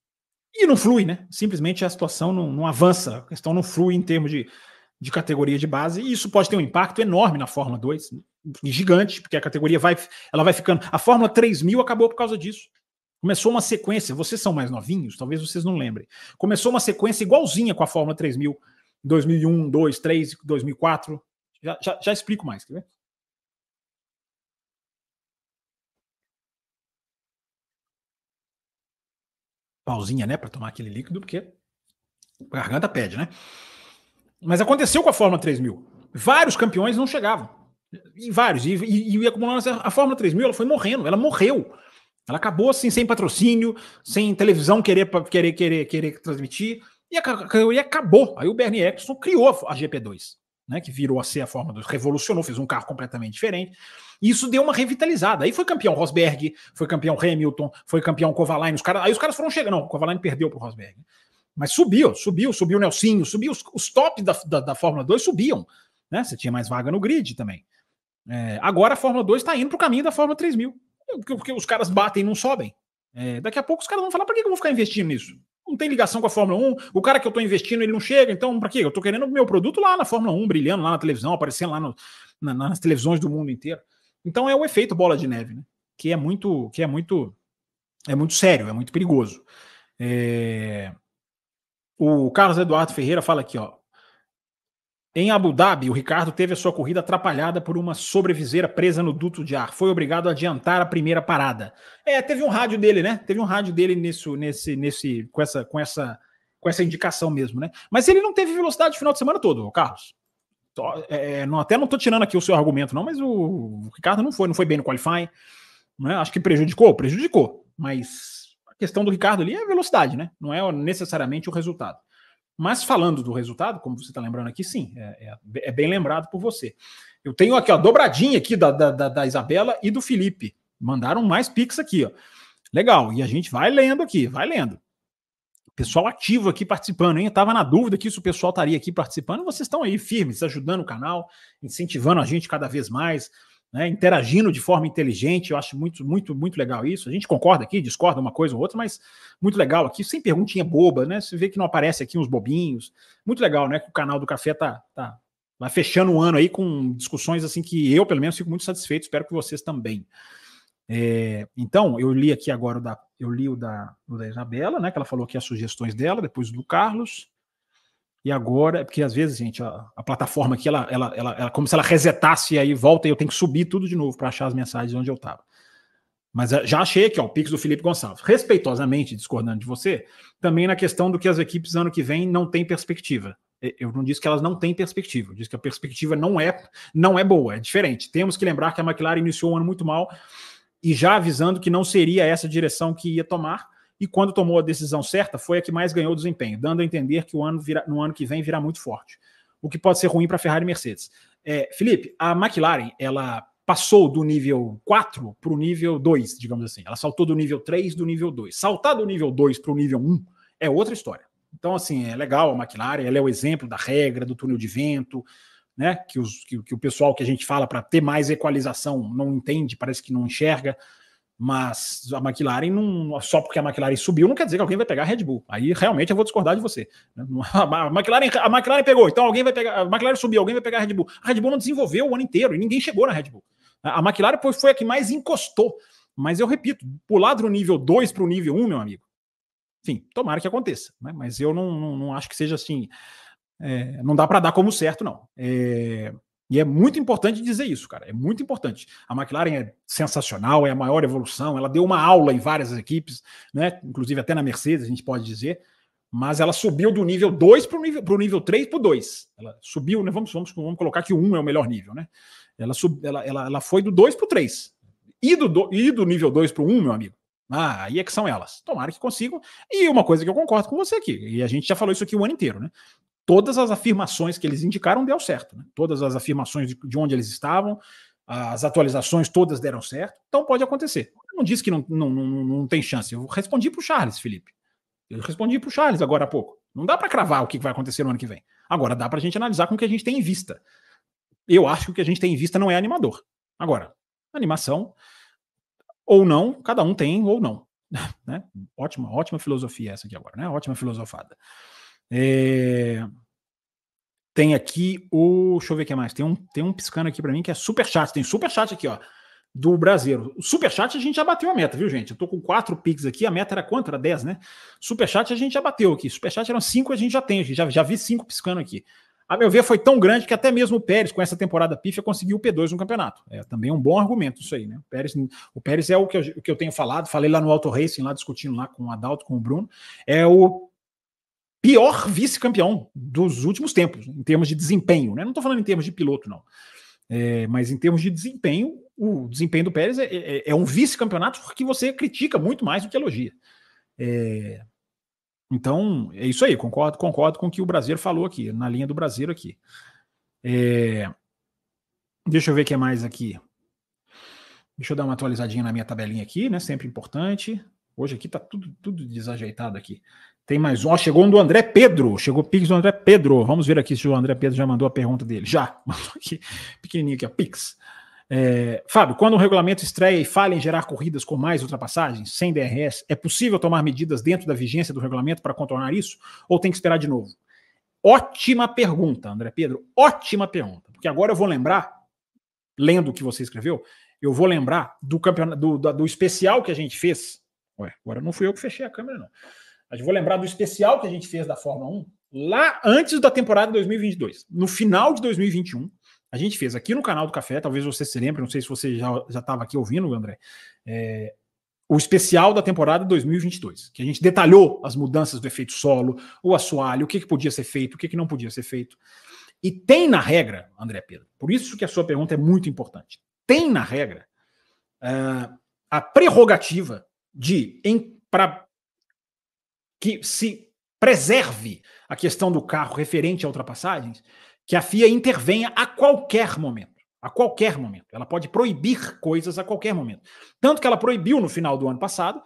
e não flui, né? Simplesmente a situação não, não, avança, a questão não flui em termos de, de categoria de base, e isso pode ter um impacto enorme na Fórmula 2, gigante, porque a categoria vai, ela vai ficando. A Fórmula 3000 acabou por causa disso. Começou uma sequência, vocês são mais novinhos, talvez vocês não lembrem. Começou uma sequência igualzinha com a Fórmula 3000, 2001, 2, 3, 2004. Já, já, já explico mais, quer ver? pausinha, né, para tomar aquele líquido, porque a garganta pede, né? Mas aconteceu com a Fórmula 3000. Vários campeões não chegavam. E vários. E, e, e acumulando a Fórmula 3000, ela foi morrendo, ela morreu. Ela acabou assim, sem patrocínio, sem televisão querer, querer, querer, querer transmitir. E, e acabou. Aí o Bernie Eccleston criou a GP2, né, que virou a ser a Fórmula 2, revolucionou, fez um carro completamente diferente. E isso deu uma revitalizada. Aí foi campeão Rosberg, foi campeão Hamilton, foi campeão Kovalainen. Os cara, aí os caras foram chegando. Não, o Kovalainen perdeu para o Rosberg. Mas subiu, subiu, subiu o Nelsinho, subiu os, os top da, da, da, Fórmula 2 subiam. Né? Você tinha mais vaga no grid também. É, agora a Fórmula 2 está indo para o caminho da Fórmula 3000. Porque, porque os caras batem e não sobem. É, daqui a pouco os caras vão falar: para que eu vou ficar investindo nisso? Não tem ligação com a Fórmula 1. O cara que eu estou investindo, ele não chega. Então, para quê? Eu estou querendo o meu produto lá na Fórmula 1, brilhando lá na televisão, aparecendo lá no, na, nas televisões do mundo inteiro. Então é o efeito bola de neve, né? Que é muito, que é muito, é muito sério, é muito perigoso. É... O Carlos Eduardo Ferreira fala aqui, ó. Em Abu Dhabi, o Ricardo teve a sua corrida atrapalhada por uma sobreviseira presa no duto de ar. Foi obrigado a adiantar a primeira parada. É, teve um rádio dele, né? Teve um rádio dele nesse, nesse, nesse, com essa, com essa, com essa indicação mesmo, né? Mas ele não teve velocidade o final de semana todo, Carlos. É, é, não, até não estou tirando aqui o seu argumento, não, mas o, o, Ricardo não foi, não foi bem no qualifying. Né? Acho que prejudicou, prejudicou. Mas a questão do Ricardo ali é a velocidade, né? Não é necessariamente o resultado. Mas falando do resultado, como você está lembrando aqui, sim, é, é, é, bem lembrado por você. Eu tenho aqui a dobradinha aqui da, da, da, Isabela e do Felipe. Mandaram mais pix aqui, ó. Legal. E a gente vai lendo aqui, vai lendo. Pessoal ativo aqui participando, hein? Eu tava na dúvida aqui se o pessoal estaria aqui participando. Vocês estão aí firmes, ajudando o canal, incentivando a gente cada vez mais, né? interagindo de forma inteligente. Eu acho muito, muito, muito legal isso. A gente concorda aqui, discorda uma coisa ou outra, mas muito legal aqui, sem perguntinha boba, né? Você vê que não aparece aqui uns bobinhos. Muito legal, né? Que o canal do Café tá, tá vai fechando o ano aí com discussões assim que eu, pelo menos, fico muito satisfeito. Espero que vocês também. É, então, eu li aqui agora o da, eu li o da, o da Isabela, né? Que ela falou aqui as sugestões dela, depois do Carlos. E agora, porque às vezes, gente, a, a plataforma aqui, ela, ela, ela, ela, como se ela resetasse e aí volta e eu tenho que subir tudo de novo para achar as mensagens onde eu estava. Mas eh, já achei aqui, ó, o Pix do Felipe Gonçalves. Respeitosamente, discordando de você, também na questão do que as equipes ano que vem não têm perspectiva. Eu não disse que elas não têm perspectiva, eu disse que a perspectiva não é, não é boa, é diferente. Temos que lembrar que a McLaren iniciou o ano muito mal e já avisando que não seria essa direção que ia tomar. E quando tomou a decisão certa, foi a que mais ganhou desempenho, dando a entender que o ano vira, no ano que vem virá muito forte. O que pode ser ruim para Ferrari e Mercedes. É, Felipe, a McLaren, ela passou do nível 4 para o nível 2, digamos assim. Ela saltou do nível 3 do nível 2. Saltar do nível 2 para o nível 1 é outra história. Então, assim, é legal a McLaren, ela é o exemplo da regra, do túnel de vento, né? Que, os, que, que o pessoal que a gente fala para ter mais equalização não entende, parece que não enxerga. Mas a McLaren não. Só porque a McLaren subiu, não quer dizer que alguém vai pegar a Red Bull. Aí realmente eu vou discordar de você. Né? A McLaren, a McLaren pegou, então alguém vai pegar. A McLaren subiu, alguém vai pegar a Red Bull. A Red Bull não desenvolveu o ano inteiro e ninguém chegou na Red Bull. A McLaren foi a que mais encostou. Mas eu repito, pular do nível 2 para o nível 1, meu amigo. Enfim, tomara que aconteça. Né? Mas eu não, não, não acho que seja assim. É, não dá para dar como certo, não. É, e é muito importante dizer isso, cara. É muito importante. A McLaren é sensacional, é a maior evolução. Ela deu uma aula em várias equipes, né? Inclusive até na Mercedes, a gente pode dizer. Mas ela subiu do nível 2 para o nível, nível 3 para o 2. Ela subiu, né? Vamos, vamos, vamos colocar que o 1 é o melhor nível, né? Ela, sub, ela, ela, ela foi do 2 para o 3. E do, do, e do nível 2 para o 1, meu amigo. Ah, aí é que são elas. Tomara que consigam. E uma coisa que eu concordo com você aqui, e a gente já falou isso aqui o ano inteiro, né? Todas as afirmações que eles indicaram deu certo, né? Todas as afirmações de, de onde eles estavam, as atualizações todas deram certo. Então pode acontecer. Eu não disse que não, não, não, não tem chance. Eu respondi para o Charles, Felipe. Eu respondi para o Charles agora há pouco. Não dá para cravar o que vai acontecer no ano que vem. Agora dá para a gente analisar com o que a gente tem em vista. Eu acho que o que a gente tem em vista não é animador. Agora, animação ou não, cada um tem ou não. [LAUGHS] Né? Ótima, ótima filosofia essa aqui agora, né? Ótima filosofada. É... Tem aqui o. Deixa eu ver o que mais. Tem um, tem um piscando aqui para mim que é super chat. Tem super chat aqui, ó. Do Brasileiro. O super chat a gente já bateu a meta, viu, gente? Eu tô com quatro pics aqui. A meta era quanto? Era 10, né? Super chat a gente já bateu aqui. Super chat eram cinco, a gente já tem. Já, já vi cinco piscando aqui a meu ver, foi tão grande que até mesmo o Pérez, com essa temporada pífia, conseguiu o P2 no campeonato. É também um bom argumento isso aí, né? O Pérez, o Pérez é o que, eu, o que eu tenho falado, falei lá no Auto Racing, lá discutindo lá com o Adalto, com o Bruno, é o pior vice-campeão dos últimos tempos, em termos de desempenho, né? Não estou falando em termos de piloto, não. É, mas em termos de desempenho, o desempenho do Pérez é, é, é um vice-campeonato que você critica muito mais do que elogia. É, então, é isso aí, concordo, concordo com o que o Brasileiro falou aqui, na linha do Brasileiro aqui. É... Deixa eu ver o que é mais aqui. Deixa eu dar uma atualizadinha na minha tabelinha aqui, né? Sempre importante. Hoje aqui tá tudo, tudo desajeitado aqui. Tem mais um. Ó, chegou um do André Pedro. Chegou o Pix do André Pedro. Vamos ver aqui se o André Pedro já mandou a pergunta dele. Já. [LAUGHS] Pequenininho aqui, ó. Pix. É, Fábio, quando o regulamento estreia e falha em gerar corridas com mais ultrapassagens, sem DRS, é possível tomar medidas dentro da vigência do regulamento para contornar isso? Ou tem que esperar de novo? Ótima pergunta, André Pedro. Ótima pergunta. Porque agora eu vou lembrar, lendo o que você escreveu, eu vou lembrar do campeonato do, do, do especial que a gente fez. Ué, agora não fui eu que fechei a câmera, não. Mas vou lembrar do especial que a gente fez da Fórmula 1 lá antes da temporada 2022. No final de 2021 a gente fez aqui no canal do Café, talvez você se lembre, não sei se você já estava aqui ouvindo, André, é, o especial da temporada 2022, que a gente detalhou as mudanças do efeito solo, o assoalho, o que, que podia ser feito, o que, que não podia ser feito. E tem na regra, André Pedro, por isso que a sua pergunta é muito importante, tem na regra uh, a prerrogativa de, para que se preserve a questão do carro referente a ultrapassagens, que a FIA intervenha a qualquer momento. A qualquer momento. Ela pode proibir coisas a qualquer momento. Tanto que ela proibiu no final do ano passado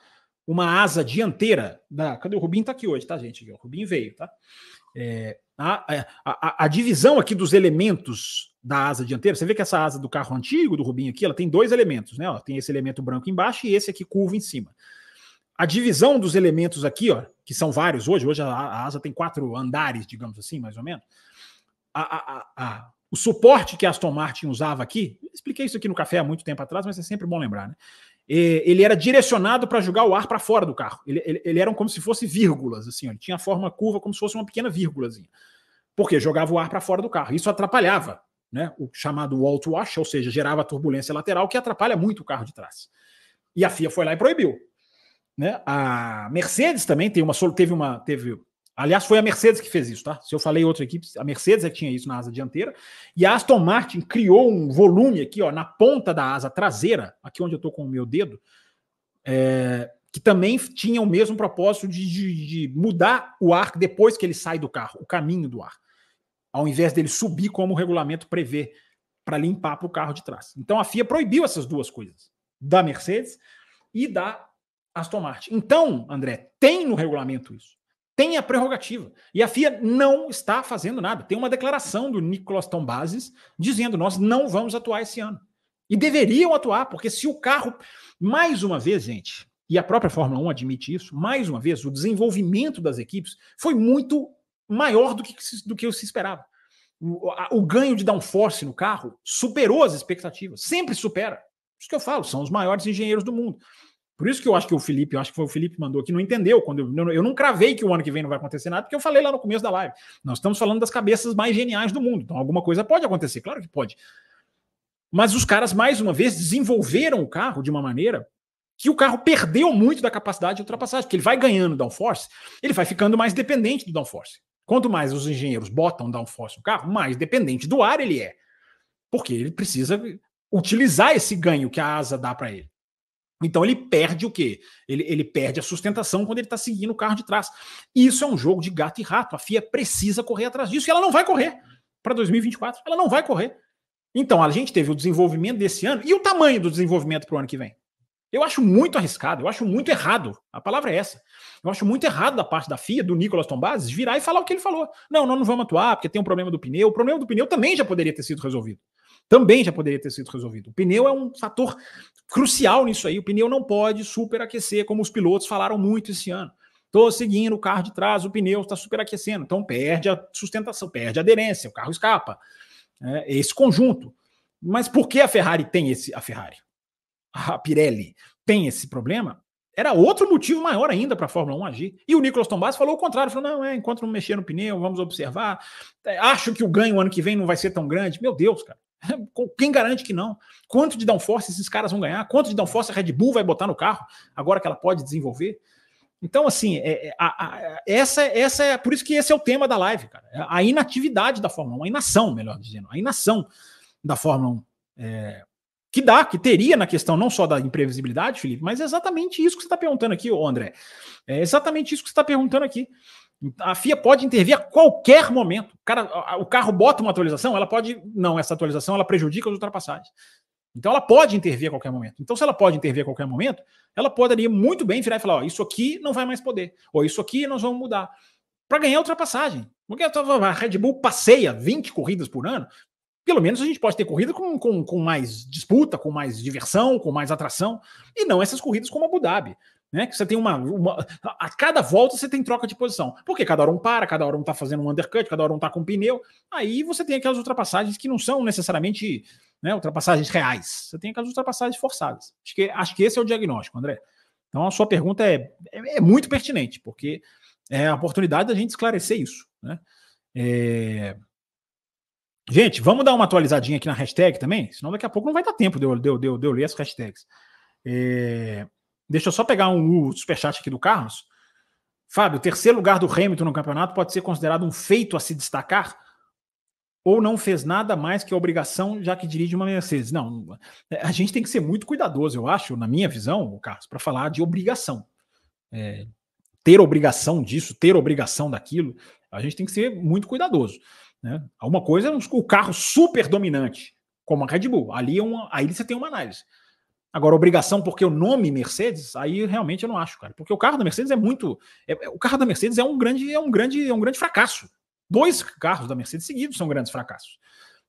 uma asa dianteira da. Cadê o Rubinho? Está aqui hoje, tá, gente? O Rubinho veio, tá? É, a, a, a, a, divisão aqui dos elementos da asa dianteira, você vê que essa asa do carro antigo, do Rubinho aqui, ela tem dois elementos, né? Ó, tem esse elemento branco embaixo e esse aqui curvo em cima. A divisão dos elementos aqui, ó, que são vários hoje, hoje a, a asa tem quatro andares, digamos assim, mais ou menos a, a, o suporte que a Aston Martin usava aqui, expliquei isso aqui no café há muito tempo atrás, mas é sempre bom lembrar, né? ele era direcionado para jogar o ar para fora do carro. Ele, ele, ele eram como se fosse vírgulas, assim, ele tinha a forma curva como se fosse uma pequena vírgulazinha. Porque jogava o ar para fora do carro. Isso atrapalhava, né? O chamado wall to wash, ou seja, gerava turbulência lateral que atrapalha muito o carro de trás. E a FIA foi lá e proibiu. Né? A Mercedes também tem uma, teve uma. Teve, aliás, foi a Mercedes que fez isso, tá? Se eu falei outra equipe, a Mercedes é que tinha isso na asa dianteira. E a Aston Martin criou um volume aqui, ó, na ponta da asa traseira, aqui onde eu estou com o meu dedo, é, que também tinha o mesmo propósito de, de, de mudar o ar depois que ele sai do carro, o caminho do ar. Ao invés dele subir como o regulamento prevê para limpar para o carro de trás. Então a FIA proibiu essas duas coisas, da Mercedes e da Aston Martin. Então, André, tem no regulamento isso. Tem a prerrogativa. E a FIA não está fazendo nada. Tem uma declaração do Nicolas Tombases dizendo: nós não vamos atuar esse ano. E deveriam atuar, porque se o carro, mais uma vez, gente, e a própria Fórmula 1 admite isso, mais uma vez, o desenvolvimento das equipes foi muito maior do que, do que se esperava. O, a, o ganho de downforce no carro superou as expectativas, sempre supera. Isso que eu falo, são os maiores engenheiros do mundo. Por isso que eu acho que o Felipe, eu acho que foi o Felipe que mandou aqui, não entendeu. quando eu, eu não cravei que o ano que vem não vai acontecer nada, porque eu falei lá no começo da live. Nós estamos falando das cabeças mais geniais do mundo. Então, alguma coisa pode acontecer, claro que pode. Mas os caras, mais uma vez, desenvolveram o carro de uma maneira que o carro perdeu muito da capacidade de ultrapassagem, porque ele vai ganhando downforce, ele vai ficando mais dependente do downforce. Quanto mais os engenheiros botam downforce no carro, mais dependente do ar ele é. Porque ele precisa utilizar esse ganho que a asa dá para ele. Então ele perde o quê? Ele, ele perde a sustentação quando ele está seguindo o carro de trás. Isso é um jogo de gato e rato. A FIA precisa correr atrás disso e ela não vai correr para 2024. Ela não vai correr. Então a gente teve o desenvolvimento desse ano e o tamanho do desenvolvimento para o ano que vem. Eu acho muito arriscado, eu acho muito errado. A palavra é essa. Eu acho muito errado da parte da FIA, do Nicolas Tombazes, virar e falar o que ele falou. Não, nós não vamos atuar porque tem um problema do pneu. O problema do pneu também já poderia ter sido resolvido também já poderia ter sido resolvido. O pneu é um fator crucial nisso aí. O pneu não pode superaquecer, como os pilotos falaram muito esse ano. Estou seguindo o carro de trás, o pneu está superaquecendo, então perde a sustentação, perde a aderência, o carro escapa. É esse conjunto. Mas por que a Ferrari tem esse. A Ferrari, a Pirelli tem esse problema? Era outro motivo maior ainda para a Fórmula 1 agir. E o Nicolas Tombas falou o contrário: falou, não, é, enquanto não mexer no pneu, vamos observar. É, acho que o ganho ano que vem não vai ser tão grande. Meu Deus, cara. [LAUGHS] Quem garante que não? Quanto de downforce esses caras vão ganhar? Quanto de downforce a Red Bull vai botar no carro agora que ela pode desenvolver? Então, assim, é, é, a, a, essa, essa é por isso que esse é o tema da live, cara. É a inatividade da Fórmula 1, a inação, melhor dizendo, a inação da Fórmula 1. É, que dá, que teria na questão não só da imprevisibilidade, Felipe, mas é exatamente isso que você está perguntando aqui, André. É exatamente isso que você está perguntando aqui. A FIA pode intervir a qualquer momento. O, cara, o carro bota uma atualização, ela pode. Não, essa atualização ela prejudica as ultrapassagens. Então ela pode intervir a qualquer momento. Então, se ela pode intervir a qualquer momento, ela poderia muito bem virar e falar: ó, isso aqui não vai mais poder, ou isso aqui nós vamos mudar. Para ganhar ultrapassagem. Porque a Red Bull passeia 20 corridas por ano. Pelo menos a gente pode ter corrida com, com, com mais disputa, com mais diversão, com mais atração, e não essas corridas como Abu Dhabi né? Que você tem uma, uma, A cada volta você tem troca de posição. Porque cada hora um para, cada hora um tá fazendo um undercut, cada hora um tá com um pneu. Aí você tem aquelas ultrapassagens que não são necessariamente né, ultrapassagens reais. Você tem aquelas ultrapassagens forçadas. Acho que, acho que esse é o diagnóstico, André. Então a sua pergunta é, é, é muito pertinente, porque é a oportunidade da gente esclarecer isso. Né? É... Gente, vamos dar uma atualizadinha aqui na hashtag também, senão daqui a pouco não vai dar tempo de eu, de de de eu ler as hashtags. É... Deixa eu só pegar um, um superchat aqui do Carlos. Fábio, terceiro lugar do Hamilton no campeonato pode ser considerado um feito a se destacar? Ou não fez nada mais que a obrigação, já que dirige uma Mercedes? Não, a gente tem que ser muito cuidadoso, eu acho, na minha visão, Carlos, para falar de obrigação. É, ter obrigação disso, ter obrigação daquilo, a gente tem que ser muito cuidadoso. Né? Uma coisa é o carro super dominante, como a Red Bull. Ali é uma, aí você tem uma análise. Agora, obrigação porque o nome Mercedes, aí realmente eu não acho, cara. Porque o carro da Mercedes é muito. É, é, o carro da Mercedes é um grande, é um grande, é um grande fracasso. Dois carros da Mercedes seguidos são grandes fracassos.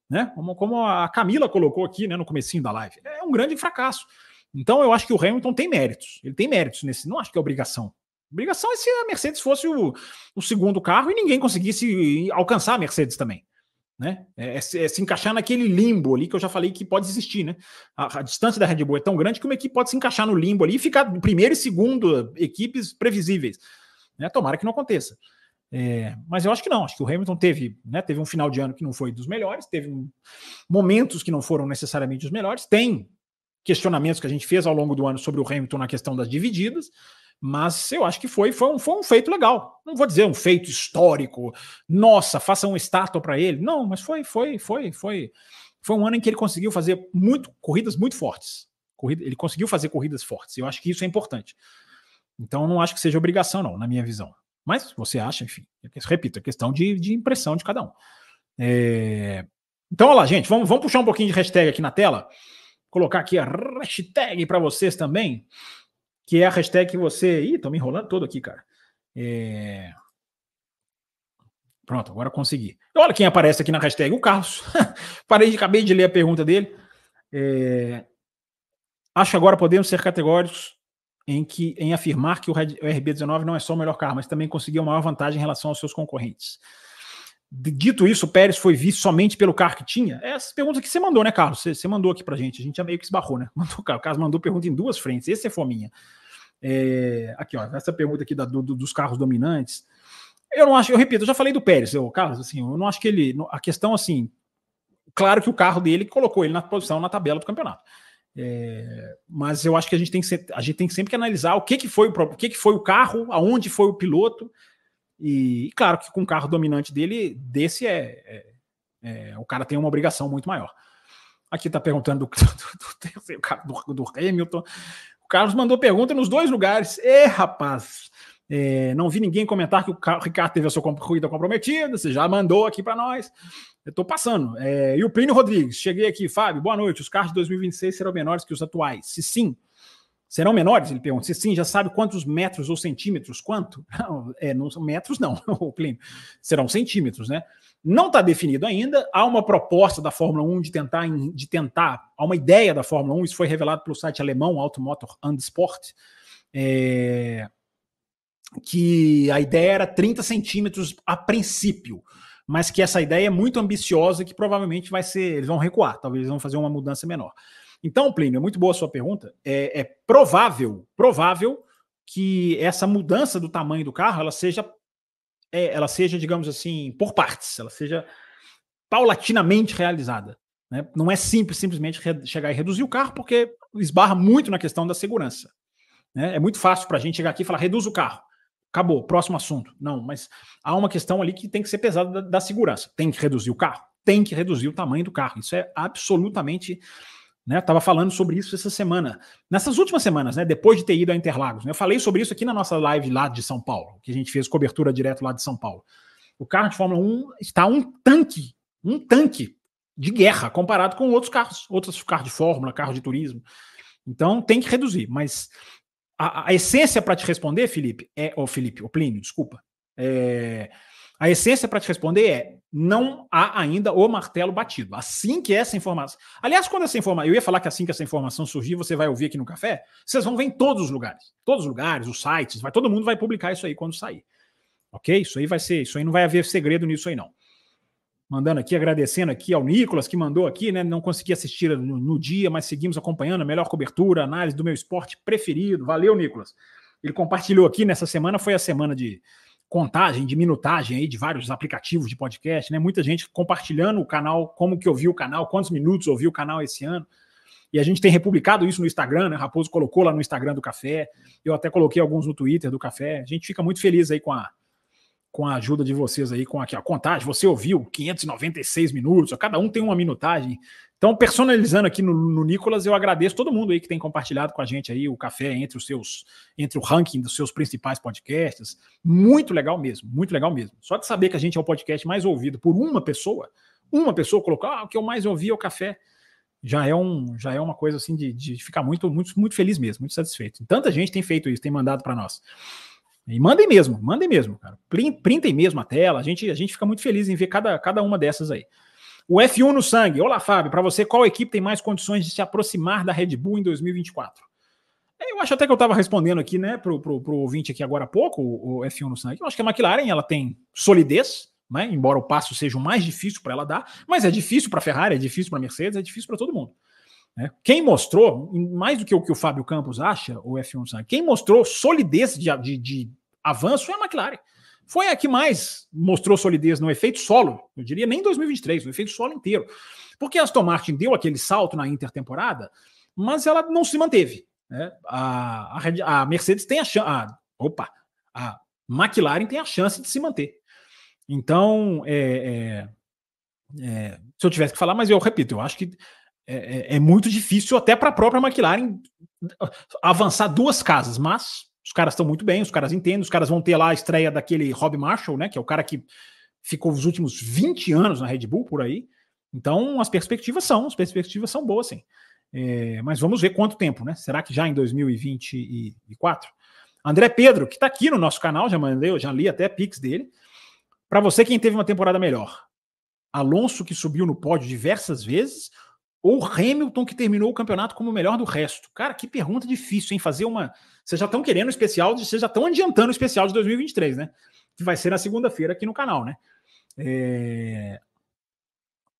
Né? Como, como a Camila colocou aqui né, no comecinho da live. É um grande fracasso. Então eu acho que o Hamilton tem méritos. Ele tem méritos nesse. Não acho que é obrigação. Obrigação é se a Mercedes fosse o, o segundo carro e ninguém conseguisse alcançar a Mercedes também. Né? É, é, é, se encaixar naquele limbo ali que eu já falei que pode existir, né? A, a, distância da Red Bull é tão grande que uma equipe pode se encaixar no limbo ali e ficar primeiro e segundo equipes previsíveis. Né? Tomara que não aconteça. É, mas eu acho que não, acho que o Hamilton teve, né, teve um final de ano que não foi dos melhores, teve momentos que não foram necessariamente os melhores, tem questionamentos que a gente fez ao longo do ano sobre o Hamilton na questão das divididas, mas eu acho que foi, foi, um, foi um feito legal. Não vou dizer um feito histórico, nossa, faça uma estátua para ele. Não, mas foi, foi, foi, foi, foi um ano em que ele conseguiu fazer muito corridas muito fortes. Corrida, ele conseguiu fazer corridas fortes. Eu acho que isso é importante. Então, não acho que seja obrigação, não, na minha visão. Mas você acha, enfim, repito, é questão de, de impressão de cada um. É... Então, olha lá, gente, vamos, vamos puxar um pouquinho de hashtag aqui na tela. Colocar aqui a hashtag para vocês também que é a hashtag que você. Ih, tô me enrolando todo aqui, cara. É... Pronto, agora consegui. Olha quem aparece aqui na hashtag, o Carlos. [LAUGHS] Parei, acabei de ler a pergunta dele. É... Acho que agora podemos ser categóricos em, que, em afirmar que o, RB19 não é só o melhor carro, mas também conseguiu maior vantagem em relação aos seus concorrentes. Dito isso, o Pérez foi visto somente pelo carro que tinha? É essa pergunta que você mandou, né, Carlos? Você, você mandou aqui pra gente. A gente já meio que esbarrou, né? [LAUGHS] Mandou, o Carlos mandou pergunta em duas frentes. Esse é fominha. É, aqui, ó, essa pergunta aqui da, do, dos carros dominantes. Eu não acho, eu repito, eu já falei do Pérez, eu, Carlos, assim, eu não acho que ele. A questão, assim, claro que o carro dele colocou ele na posição na tabela do campeonato. É, mas eu acho que a gente tem que, a gente tem que sempre que analisar o que, que foi o que, que foi o carro, aonde foi o piloto. E, claro que com o carro dominante dele, desse é, é, é, o cara tem uma obrigação muito maior. Aqui está perguntando [LAUGHS] do, do, do, do, Hamilton. Carlos mandou pergunta nos dois lugares. É, rapaz, é, não vi ninguém comentar que o Ricardo teve a sua corrida comprometida. Você já mandou aqui para nós. Eu estou passando. É, e o Plínio Rodrigues, cheguei aqui. Fábio, boa noite. Os carros de 2026 serão menores que os atuais? Se sim, serão menores? Ele pergunta. Se sim, já sabe quantos metros ou centímetros? Quanto? [LAUGHS] Não, é, não são metros, não, [LAUGHS] o Plínio. Serão centímetros, né? Não está definido ainda. Há uma proposta da Fórmula 1 de tentar, de tentar, há uma ideia da Fórmula 1, isso foi revelado pelo site alemão Automotor and Sport, é, que a ideia era 30 centímetros a princípio, mas que essa ideia é muito ambiciosa que provavelmente vai ser, eles vão recuar, talvez eles vão fazer uma mudança menor. Então, Plínio, é muito boa a sua pergunta. É, é provável, provável que essa mudança do tamanho do carro ela seja é, ela seja, digamos assim, por partes, ela seja paulatinamente realizada. Né? Não é simples simplesmente chegar e reduzir o carro, porque esbarra muito na questão da segurança. Né? É muito fácil para a gente chegar aqui e falar, reduz o carro. Acabou, próximo assunto. Não, mas há uma questão ali que tem que ser pesada da, da segurança. Tem que reduzir o carro? Tem que reduzir o tamanho do carro. Isso é absolutamente né? Tava falando sobre isso essa semana. Nessas últimas semanas, né? Depois de ter ido a Interlagos. Né? Eu falei sobre isso aqui na nossa live lá de São Paulo, que a gente fez cobertura direto lá de São Paulo. O carro de Fórmula 1 está um tanque, um tanque de guerra comparado com outros carros, outros carros de Fórmula, carros de turismo. Então tem que reduzir. Mas a, a essência para te responder, Felipe, é. Ô, oh, Felipe, o oh, Plínio, desculpa. É, a essência para te responder é: não há ainda o martelo batido. Assim que essa informação. Aliás, quando essa informação. Eu ia falar que assim que essa informação surgir, você vai ouvir aqui no café, vocês vão ver em todos os lugares. Todos os lugares, os sites, vai, todo mundo vai publicar isso aí quando sair. Ok? Isso aí vai ser. Isso aí não vai haver segredo nisso aí, não. Mandando aqui, agradecendo aqui ao Nicolas, que mandou aqui, né? Não consegui assistir no, no dia, mas seguimos acompanhando a melhor cobertura, análise do meu esporte preferido. Valeu, Nicolas. Ele compartilhou aqui nessa semana, foi a semana de contagem, de minutagem aí de vários aplicativos de podcast, né? Muita gente compartilhando o canal, como que ouviu o canal, quantos minutos ouviu o canal esse ano. E a gente tem republicado isso no Instagram, né? Raposo colocou lá no Instagram do Café. Eu até coloquei alguns no Twitter do Café. A gente fica muito feliz aí com a, com a ajuda de vocês aí, com aqui, a contagem. Você ouviu 596 minutos, cada um tem uma minutagem. Então, personalizando aqui no, no Nicolas, eu agradeço todo mundo aí que tem compartilhado com a gente aí o café entre os seus, entre o ranking dos seus principais podcasts. Muito legal mesmo, muito legal mesmo. Só de saber que a gente é o podcast mais ouvido por uma pessoa, uma pessoa colocou, ah, o que eu mais ouvi é o café. Já é, um, já é uma coisa assim de, de ficar muito, muito, muito feliz mesmo, muito satisfeito. Tanta gente tem feito isso, tem mandado para nós. E mandem mesmo, mandem mesmo, cara. Printem mesmo a tela. A gente, a gente fica muito feliz em ver cada, cada uma dessas aí. O F1 no sangue. Olá, Fábio. Para você, qual equipe tem mais condições de se aproximar da Red Bull em 2024? É, eu acho até que eu estava respondendo aqui, né, pro, pro, pro ouvinte aqui agora há pouco, o, F1 no sangue. Eu acho que a McLaren ela tem solidez, né? embora o passo seja o mais difícil para ela dar, mas é difícil para a Ferrari, é difícil para a Mercedes, é difícil para todo mundo. Né? Quem mostrou, mais do que o que o Fábio Campos acha, o F1 sabe, quem mostrou solidez de, de, de avanço foi a McLaren. Foi a que mais mostrou solidez no efeito solo, eu diria nem 2023, no efeito solo inteiro. Porque a Aston Martin deu aquele salto na intertemporada, mas ela não se manteve. Né? A, a, a Mercedes tem a chance. Opa! A McLaren tem a chance de se manter. Então, é, é, é, se eu tivesse que falar, mas eu repito, eu acho que é, é, é muito difícil até para a própria McLaren avançar duas casas, mas os caras estão muito bem, os caras entendem, os caras vão ter lá a estreia daquele Rob Marshall, né, que é o cara que ficou os últimos 20 anos na Red Bull por aí. Então, as perspectivas são, as perspectivas são boas, sim. É, mas vamos ver quanto tempo, né? Será que já em 2024? André Pedro, que está aqui no nosso canal, já mandei, já li até Pix dele. Para você, quem teve uma temporada melhor? Alonso, que subiu no pódio diversas vezes, ou Hamilton, que terminou o campeonato como o melhor do resto? Cara, que pergunta difícil, hein? Fazer uma. Vocês já estão querendo o especial, vocês já estão adiantando o especial de 2023, né? Que vai ser na segunda-feira aqui no canal, né? É...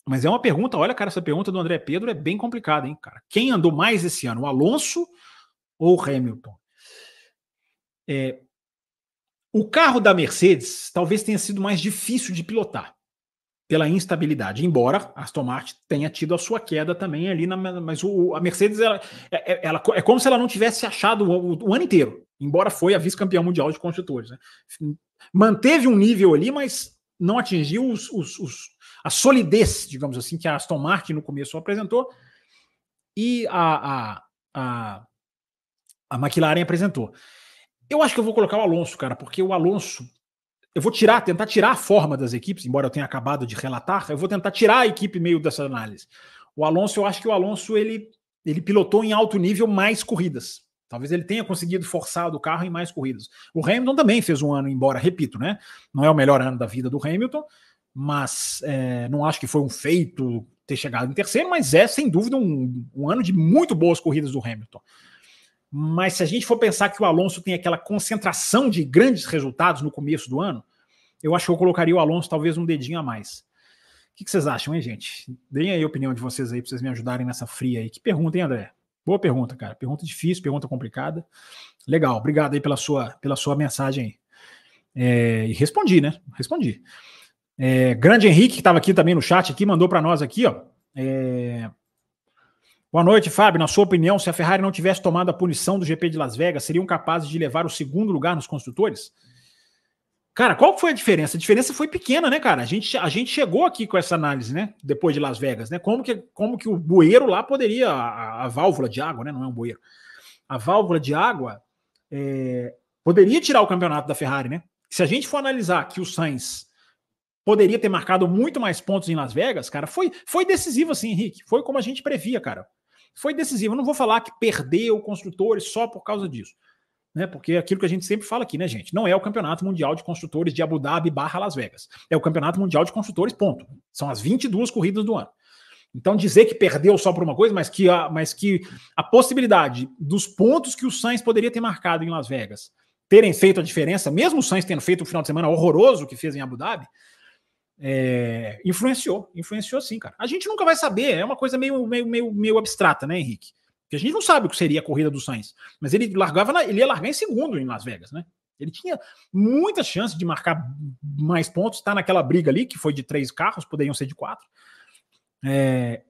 Mas é uma pergunta, olha, cara, essa pergunta do André Pedro é bem complicada, hein, cara? Quem andou mais esse ano, o Alonso ou o Hamilton? É, o carro da Mercedes talvez tenha sido mais difícil de pilotar pela instabilidade, embora a Aston Martin tenha tido a sua queda também ali, na, mas o, a Mercedes ela, é, é, ela, é como se ela não tivesse achado o, o, o ano inteiro, embora foi a vice-campeã mundial de construtores. Né? Manteve um nível ali, mas não atingiu os, os, os, a solidez, digamos assim, que a Aston Martin no começo apresentou e a, a, a, a McLaren apresentou. Eu acho que eu vou colocar o Alonso, cara, porque o Alonso. Eu vou tirar, tentar tirar a forma das equipes, embora eu tenha acabado de relatar, eu vou tentar tirar a equipe meio dessa análise. O Alonso, eu acho que o Alonso ele, ele pilotou em alto nível mais corridas. Talvez ele tenha conseguido forçar do carro em mais corridas. O Hamilton também fez um ano, embora, repito, né? Não é o melhor ano da vida do Hamilton, mas é, não acho que foi um feito ter chegado em terceiro, mas é sem dúvida um, um ano de muito boas corridas do Hamilton. Mas se a gente for pensar que o Alonso tem aquela concentração de grandes resultados no começo do ano, eu acho que eu colocaria o Alonso talvez um dedinho a mais. O que vocês acham, hein, gente? Deem aí a opinião de vocês aí, para vocês me ajudarem nessa fria aí. Que pergunta, hein, André? Boa pergunta, cara. Pergunta difícil, pergunta complicada. Legal, obrigado aí pela sua, pela sua mensagem aí. É, e respondi, né? Respondi. É, grande Henrique, que estava aqui também no chat, aqui, mandou para nós aqui, ó. É, Boa noite, Fábio. Na sua opinião, se a Ferrari não tivesse tomado a punição do GP de Las Vegas, seriam capazes de levar o segundo lugar nos construtores? Cara, qual foi a diferença? A diferença foi pequena, né, cara? A gente, a gente chegou aqui com essa análise, né? Depois de Las Vegas, né? Como que, como que o bueiro lá poderia, a, a válvula de água, né? Não é um bueiro. A válvula de água é, poderia tirar o campeonato da Ferrari, né? Se a gente for analisar que o Sainz poderia ter marcado muito mais pontos em Las Vegas, cara, foi, foi decisivo assim, Henrique. Foi como a gente previa, cara foi decisivo. Eu não vou falar que perdeu construtores só por causa disso. Né? Porque é aquilo que a gente sempre fala aqui, né, gente? Não é o Campeonato Mundial de Construtores de Abu Dhabi barra Las Vegas. É o Campeonato Mundial de Construtores, ponto. São as 22 corridas do ano. Então, dizer que perdeu só por uma coisa, mas que a, mas que a possibilidade dos pontos que o Sainz poderia ter marcado em Las Vegas terem feito a diferença, mesmo o Sainz tendo feito um final de semana horroroso que fez em Abu Dhabi, é, influenciou, influenciou sim, cara. A gente nunca vai saber, é uma coisa meio, meio, meio, meio abstrata, né, Henrique? Porque a gente não sabe o que seria a corrida do Sainz, mas ele largava, na, ele ia largar em segundo em Las Vegas, né? Ele tinha muita chance de marcar mais pontos, tá naquela briga ali, que foi de três carros, poderiam ser de quatro. É,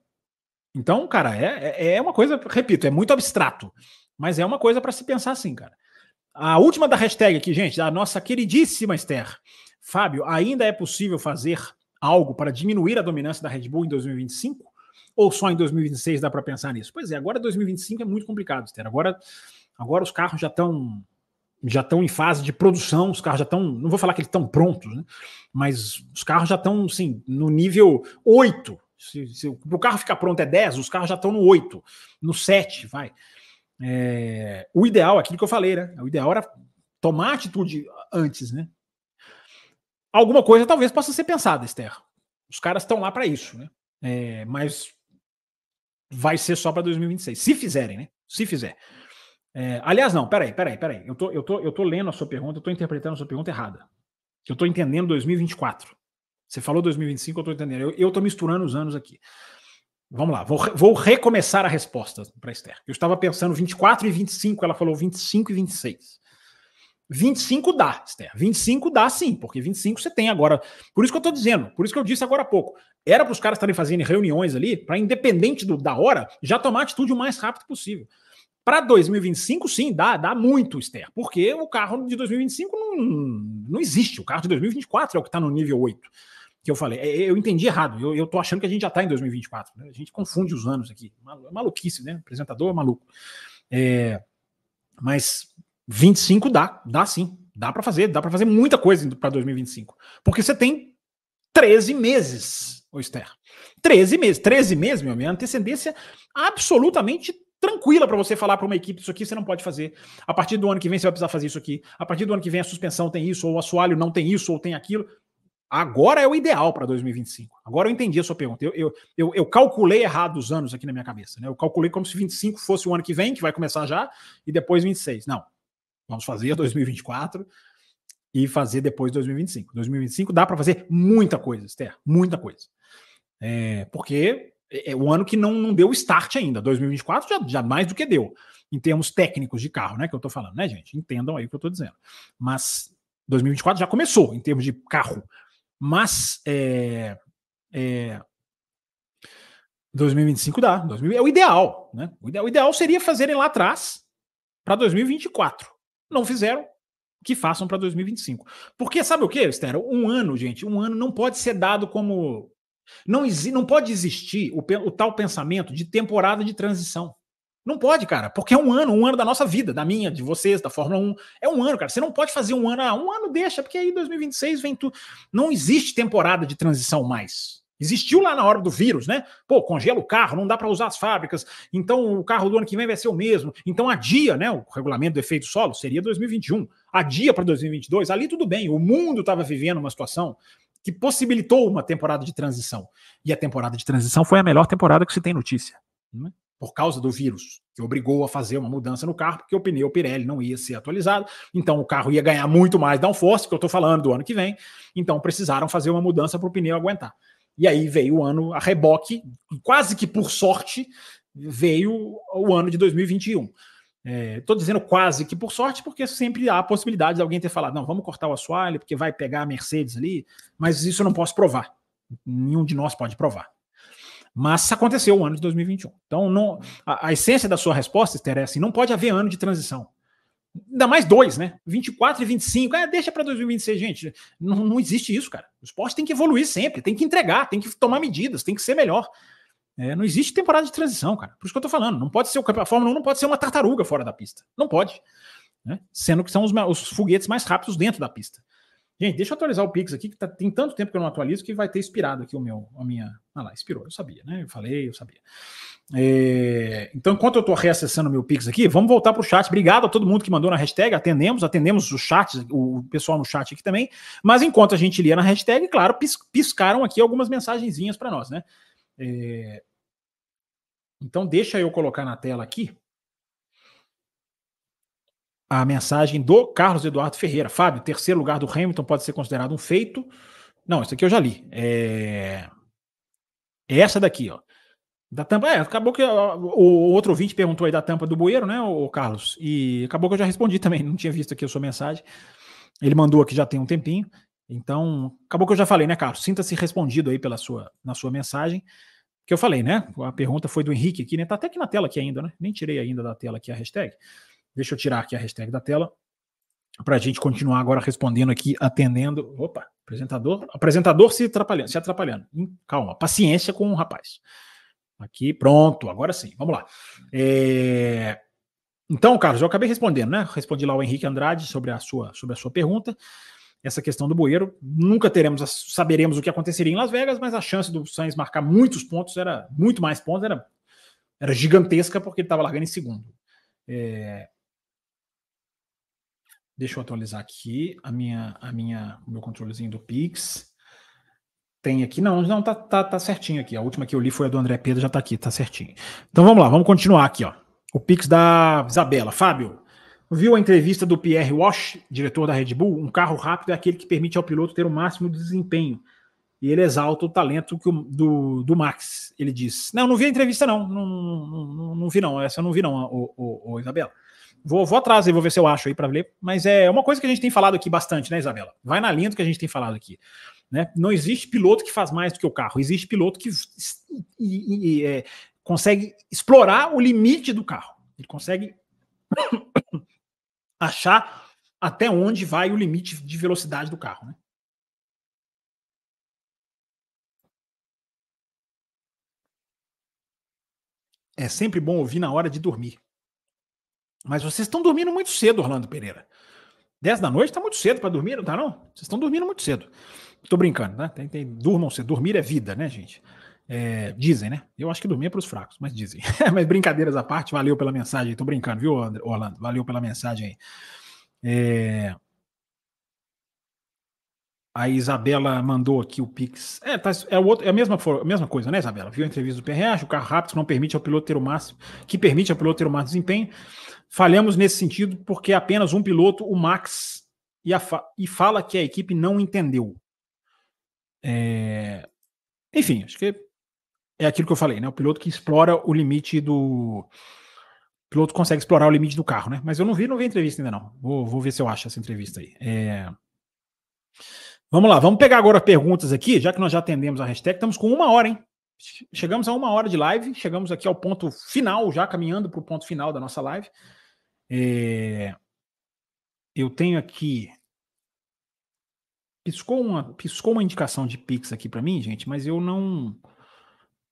então, cara, é, é, é uma coisa, repito, é muito abstrato, mas é uma coisa para se pensar assim, cara. A última da hashtag aqui, gente, da nossa queridíssima Esther. Fábio, ainda é possível fazer algo para diminuir a dominância da Red Bull em 2025? Ou só em 2026 dá para pensar nisso? Pois é, agora 2025 é muito complicado, Esther. Agora, agora os carros já estão já estão em fase de produção, os carros já estão, não vou falar que eles estão prontos, né? mas os carros já estão, assim, no nível 8. Se, se o carro ficar pronto é 10, os carros já estão no 8, no 7, vai. É, o ideal, aquilo que eu falei, né? O ideal era tomar atitude antes, né? Alguma coisa talvez possa ser pensada, Esther. Os caras estão lá para isso, né? É, mas vai ser só para 2026. Se fizerem, né? Se fizer. É, aliás, não, peraí, peraí, peraí. Eu tô, eu, tô, eu tô lendo a sua pergunta, eu tô interpretando a sua pergunta errada. Eu tô entendendo 2024. Você falou 2025, eu tô entendendo. Eu, eu tô misturando os anos aqui. Vamos lá, vou, vou recomeçar a resposta para Esther. Eu estava pensando 24 e 25, ela falou 25 e 26. 25 dá, Esther. 25 dá sim, porque 25 você tem agora. Por isso que eu estou dizendo, por isso que eu disse agora há pouco. Era para os caras estarem fazendo reuniões ali, para independente do, da hora, já tomar atitude o mais rápido possível. Para 2025, sim, dá, dá muito, Esther, porque o carro de 2025 não, não existe. O carro de 2024 é o que está no nível 8 que eu falei. É, eu entendi errado. Eu, eu tô achando que a gente já está em 2024. Né? A gente confunde os anos aqui. Maluquice, né? Apresentador maluco. É, mas 25 dá, dá sim. Dá para fazer, dá para fazer muita coisa para 2025. Porque você tem 13 meses, o Esther. 13 meses. 13 meses, meu amigo, é antecedência absolutamente tranquila para você falar para uma equipe isso aqui você não pode fazer. A partir do ano que vem você vai precisar fazer isso aqui. A partir do ano que vem a suspensão tem isso, ou o assoalho não tem isso, ou tem aquilo. Agora é o ideal para 2025. Agora eu entendi a sua pergunta. Eu, eu, eu, eu, calculei errado os anos aqui na minha cabeça. Né? Eu calculei como se 25 fosse o ano que vem, que vai começar já, e depois 26. Não. Vamos fazer 2024 e fazer depois 2025. 2025 dá para fazer muita coisa, Esther. Muita coisa. É, porque é, é o ano que não, não deu start ainda. 2024 já, já mais do que deu. Em termos técnicos de carro, né? Que eu tô falando, né, gente? Entendam aí o que eu tô dizendo. Mas 2024 já começou em termos de carro. Mas é, é, 2025 dá. 2000, é o ideal. Né? O, ideal, o ideal seria fazerem lá atrás para 2024. Não fizeram, que façam para 2025. Porque sabe o que, Esther? Um ano, gente, um ano não pode ser dado como. Não, não pode existir o, o tal pensamento de temporada de transição. Não pode, cara, porque é um ano, um ano da nossa vida, da minha, de vocês, da Fórmula 1. É um ano, cara. Você não pode fazer um ano, ah, um ano deixa, porque aí 2026 vem tudo. Não existe temporada de transição mais. Existiu lá na hora do vírus, né? Pô, congela o carro, não dá para usar as fábricas, então o carro do ano que vem vai ser o mesmo. Então adia, né? O regulamento do efeito solo seria 2021. Adia para 2022. Ali tudo bem, o mundo estava vivendo uma situação que possibilitou uma temporada de transição. E a temporada de transição foi a melhor temporada que se tem notícia. Né? por causa do vírus, que obrigou a fazer uma mudança no carro, porque o pneu Pirelli não ia ser atualizado, então o carro ia ganhar muito mais downforce, que eu estou falando do ano que vem, então precisaram fazer uma mudança para o pneu aguentar. E aí veio o ano a reboque, quase que por sorte, veio o ano de 2021. Estou é, dizendo quase que por sorte, porque sempre há a possibilidade de alguém ter falado, não, vamos cortar o assoalho, porque vai pegar a Mercedes ali, mas isso eu não posso provar. Nenhum de nós pode provar. Mas aconteceu o ano de 2021. Então, não, a, a essência da sua resposta, Esther, é assim: não pode haver ano de transição. Ainda mais dois, né? 24 e 25. É, deixa para 2026, gente. Não, não existe isso, cara. O esporte tem que evoluir sempre, tem que entregar, tem que tomar medidas, tem que ser melhor. É, não existe temporada de transição, cara. Por isso que eu tô falando. Não pode ser o a Fórmula 1 não pode ser uma tartaruga fora da pista. Não pode. Né? Sendo que são os, os foguetes mais rápidos dentro da pista. Gente, deixa eu atualizar o Pix aqui, que tá, tem tanto tempo que eu não atualizo que vai ter expirado aqui o meu, a minha. Ah lá, expirou, eu sabia, né? Eu falei, eu sabia. É, então, enquanto eu estou reacessando o meu Pix aqui, vamos voltar para o chat. Obrigado a todo mundo que mandou na hashtag. Atendemos, atendemos o chat, o pessoal no chat aqui também. Mas enquanto a gente lia na hashtag, claro, pis, piscaram aqui algumas mensagenzinhas para nós, né? É, então, deixa eu colocar na tela aqui a mensagem do Carlos Eduardo Ferreira. Fábio, terceiro lugar do Hamilton pode ser considerado um feito. Não, isso aqui eu já li. É, é essa daqui, ó. Da tampa. É, acabou que ó, o outro ouvinte perguntou aí da tampa do bueiro, né, o Carlos? E acabou que eu já respondi [LAUGHS] também. Não tinha visto aqui a sua mensagem. Ele mandou aqui já tem um tempinho. Então, acabou que eu já falei, né, Carlos? Sinta-se respondido aí pela sua, na sua mensagem. Que eu falei, né? A pergunta foi do Henrique aqui, né? Tá até aqui na tela aqui ainda, né? Nem tirei ainda da tela aqui a hashtag. Deixa eu tirar aqui a hashtag da tela para a gente continuar agora respondendo aqui, atendendo. Opa, apresentador, apresentador se atrapalhando, se atrapalhando. Calma, paciência com o rapaz. Aqui, pronto, agora sim, vamos lá. É... Então, Carlos, eu acabei respondendo, né? Respondi lá o Henrique Andrade sobre a sua, sobre a sua pergunta. Essa questão do bueiro, nunca teremos, saberemos o que aconteceria em Las Vegas, mas a chance do Sainz marcar muitos pontos era muito mais pontos, era, era gigantesca porque ele estava largando em segundo. É... Deixa eu atualizar aqui a minha, a minha, o meu controlezinho do Pix. Tem aqui, não, não, tá, tá, tá certinho aqui. A última que eu li foi a do André Pedro, já tá aqui, tá certinho. Então vamos lá, vamos continuar aqui, ó. O Pix da Isabela. Fábio, viu a entrevista do Pierre Wash, diretor da Red Bull? Um carro rápido é aquele que permite ao piloto ter o máximo de desempenho. e ele exalta o talento o, do, do Max. Ele diz: Não, não vi a entrevista, não. Não, não, não, não vi, não. Essa eu não vi, não, o, o, o Isabela. Vou, vou atrás e vou ver se eu acho aí para ler. Mas é uma coisa que a gente tem falado aqui bastante, né, Isabela? Vai na linha do que a gente tem falado aqui. Né? Não existe piloto que faz mais do que o carro. Existe piloto que e, e, é, consegue explorar o limite do carro. Ele consegue [COUGHS] achar até onde vai o limite de velocidade do carro. Né? É sempre bom ouvir na hora de dormir. Mas vocês estão dormindo muito cedo, Orlando Pereira. 10 da noite tá muito cedo para dormir, não tá não? Vocês estão dormindo muito cedo. Tô brincando, né? Tem, tem, durmam cedo. Dormir é vida, né, gente? É, dizem, né? Eu acho que dormir é para os fracos, mas dizem. [LAUGHS] mas brincadeiras à parte, valeu pela mensagem. Tô brincando, viu, Orlando? Valeu pela mensagem aí. É... A Isabela mandou aqui o Pix. É, tá, é, o outro, é a, mesma, a mesma coisa, né, Isabela? Viu a entrevista do PRH, o carro rápido não permite ao piloto ter o máximo, que permite ao piloto ter o máximo desempenho. Falhamos nesse sentido porque apenas um piloto, o Max, e, a, e fala que a equipe não entendeu. É, enfim, acho que é aquilo que eu falei, né? O piloto que explora o limite do. O piloto consegue explorar o limite do carro, né? Mas eu não vi, não vi a entrevista ainda, não. Vou, vou ver se eu acho essa entrevista aí. É... Vamos lá, vamos pegar agora perguntas aqui, já que nós já atendemos a hashtag, estamos com uma hora, hein? Chegamos a uma hora de live, chegamos aqui ao ponto final, já caminhando para o ponto final da nossa live. É... Eu tenho aqui. Piscou uma, piscou uma indicação de Pix aqui para mim, gente, mas eu não.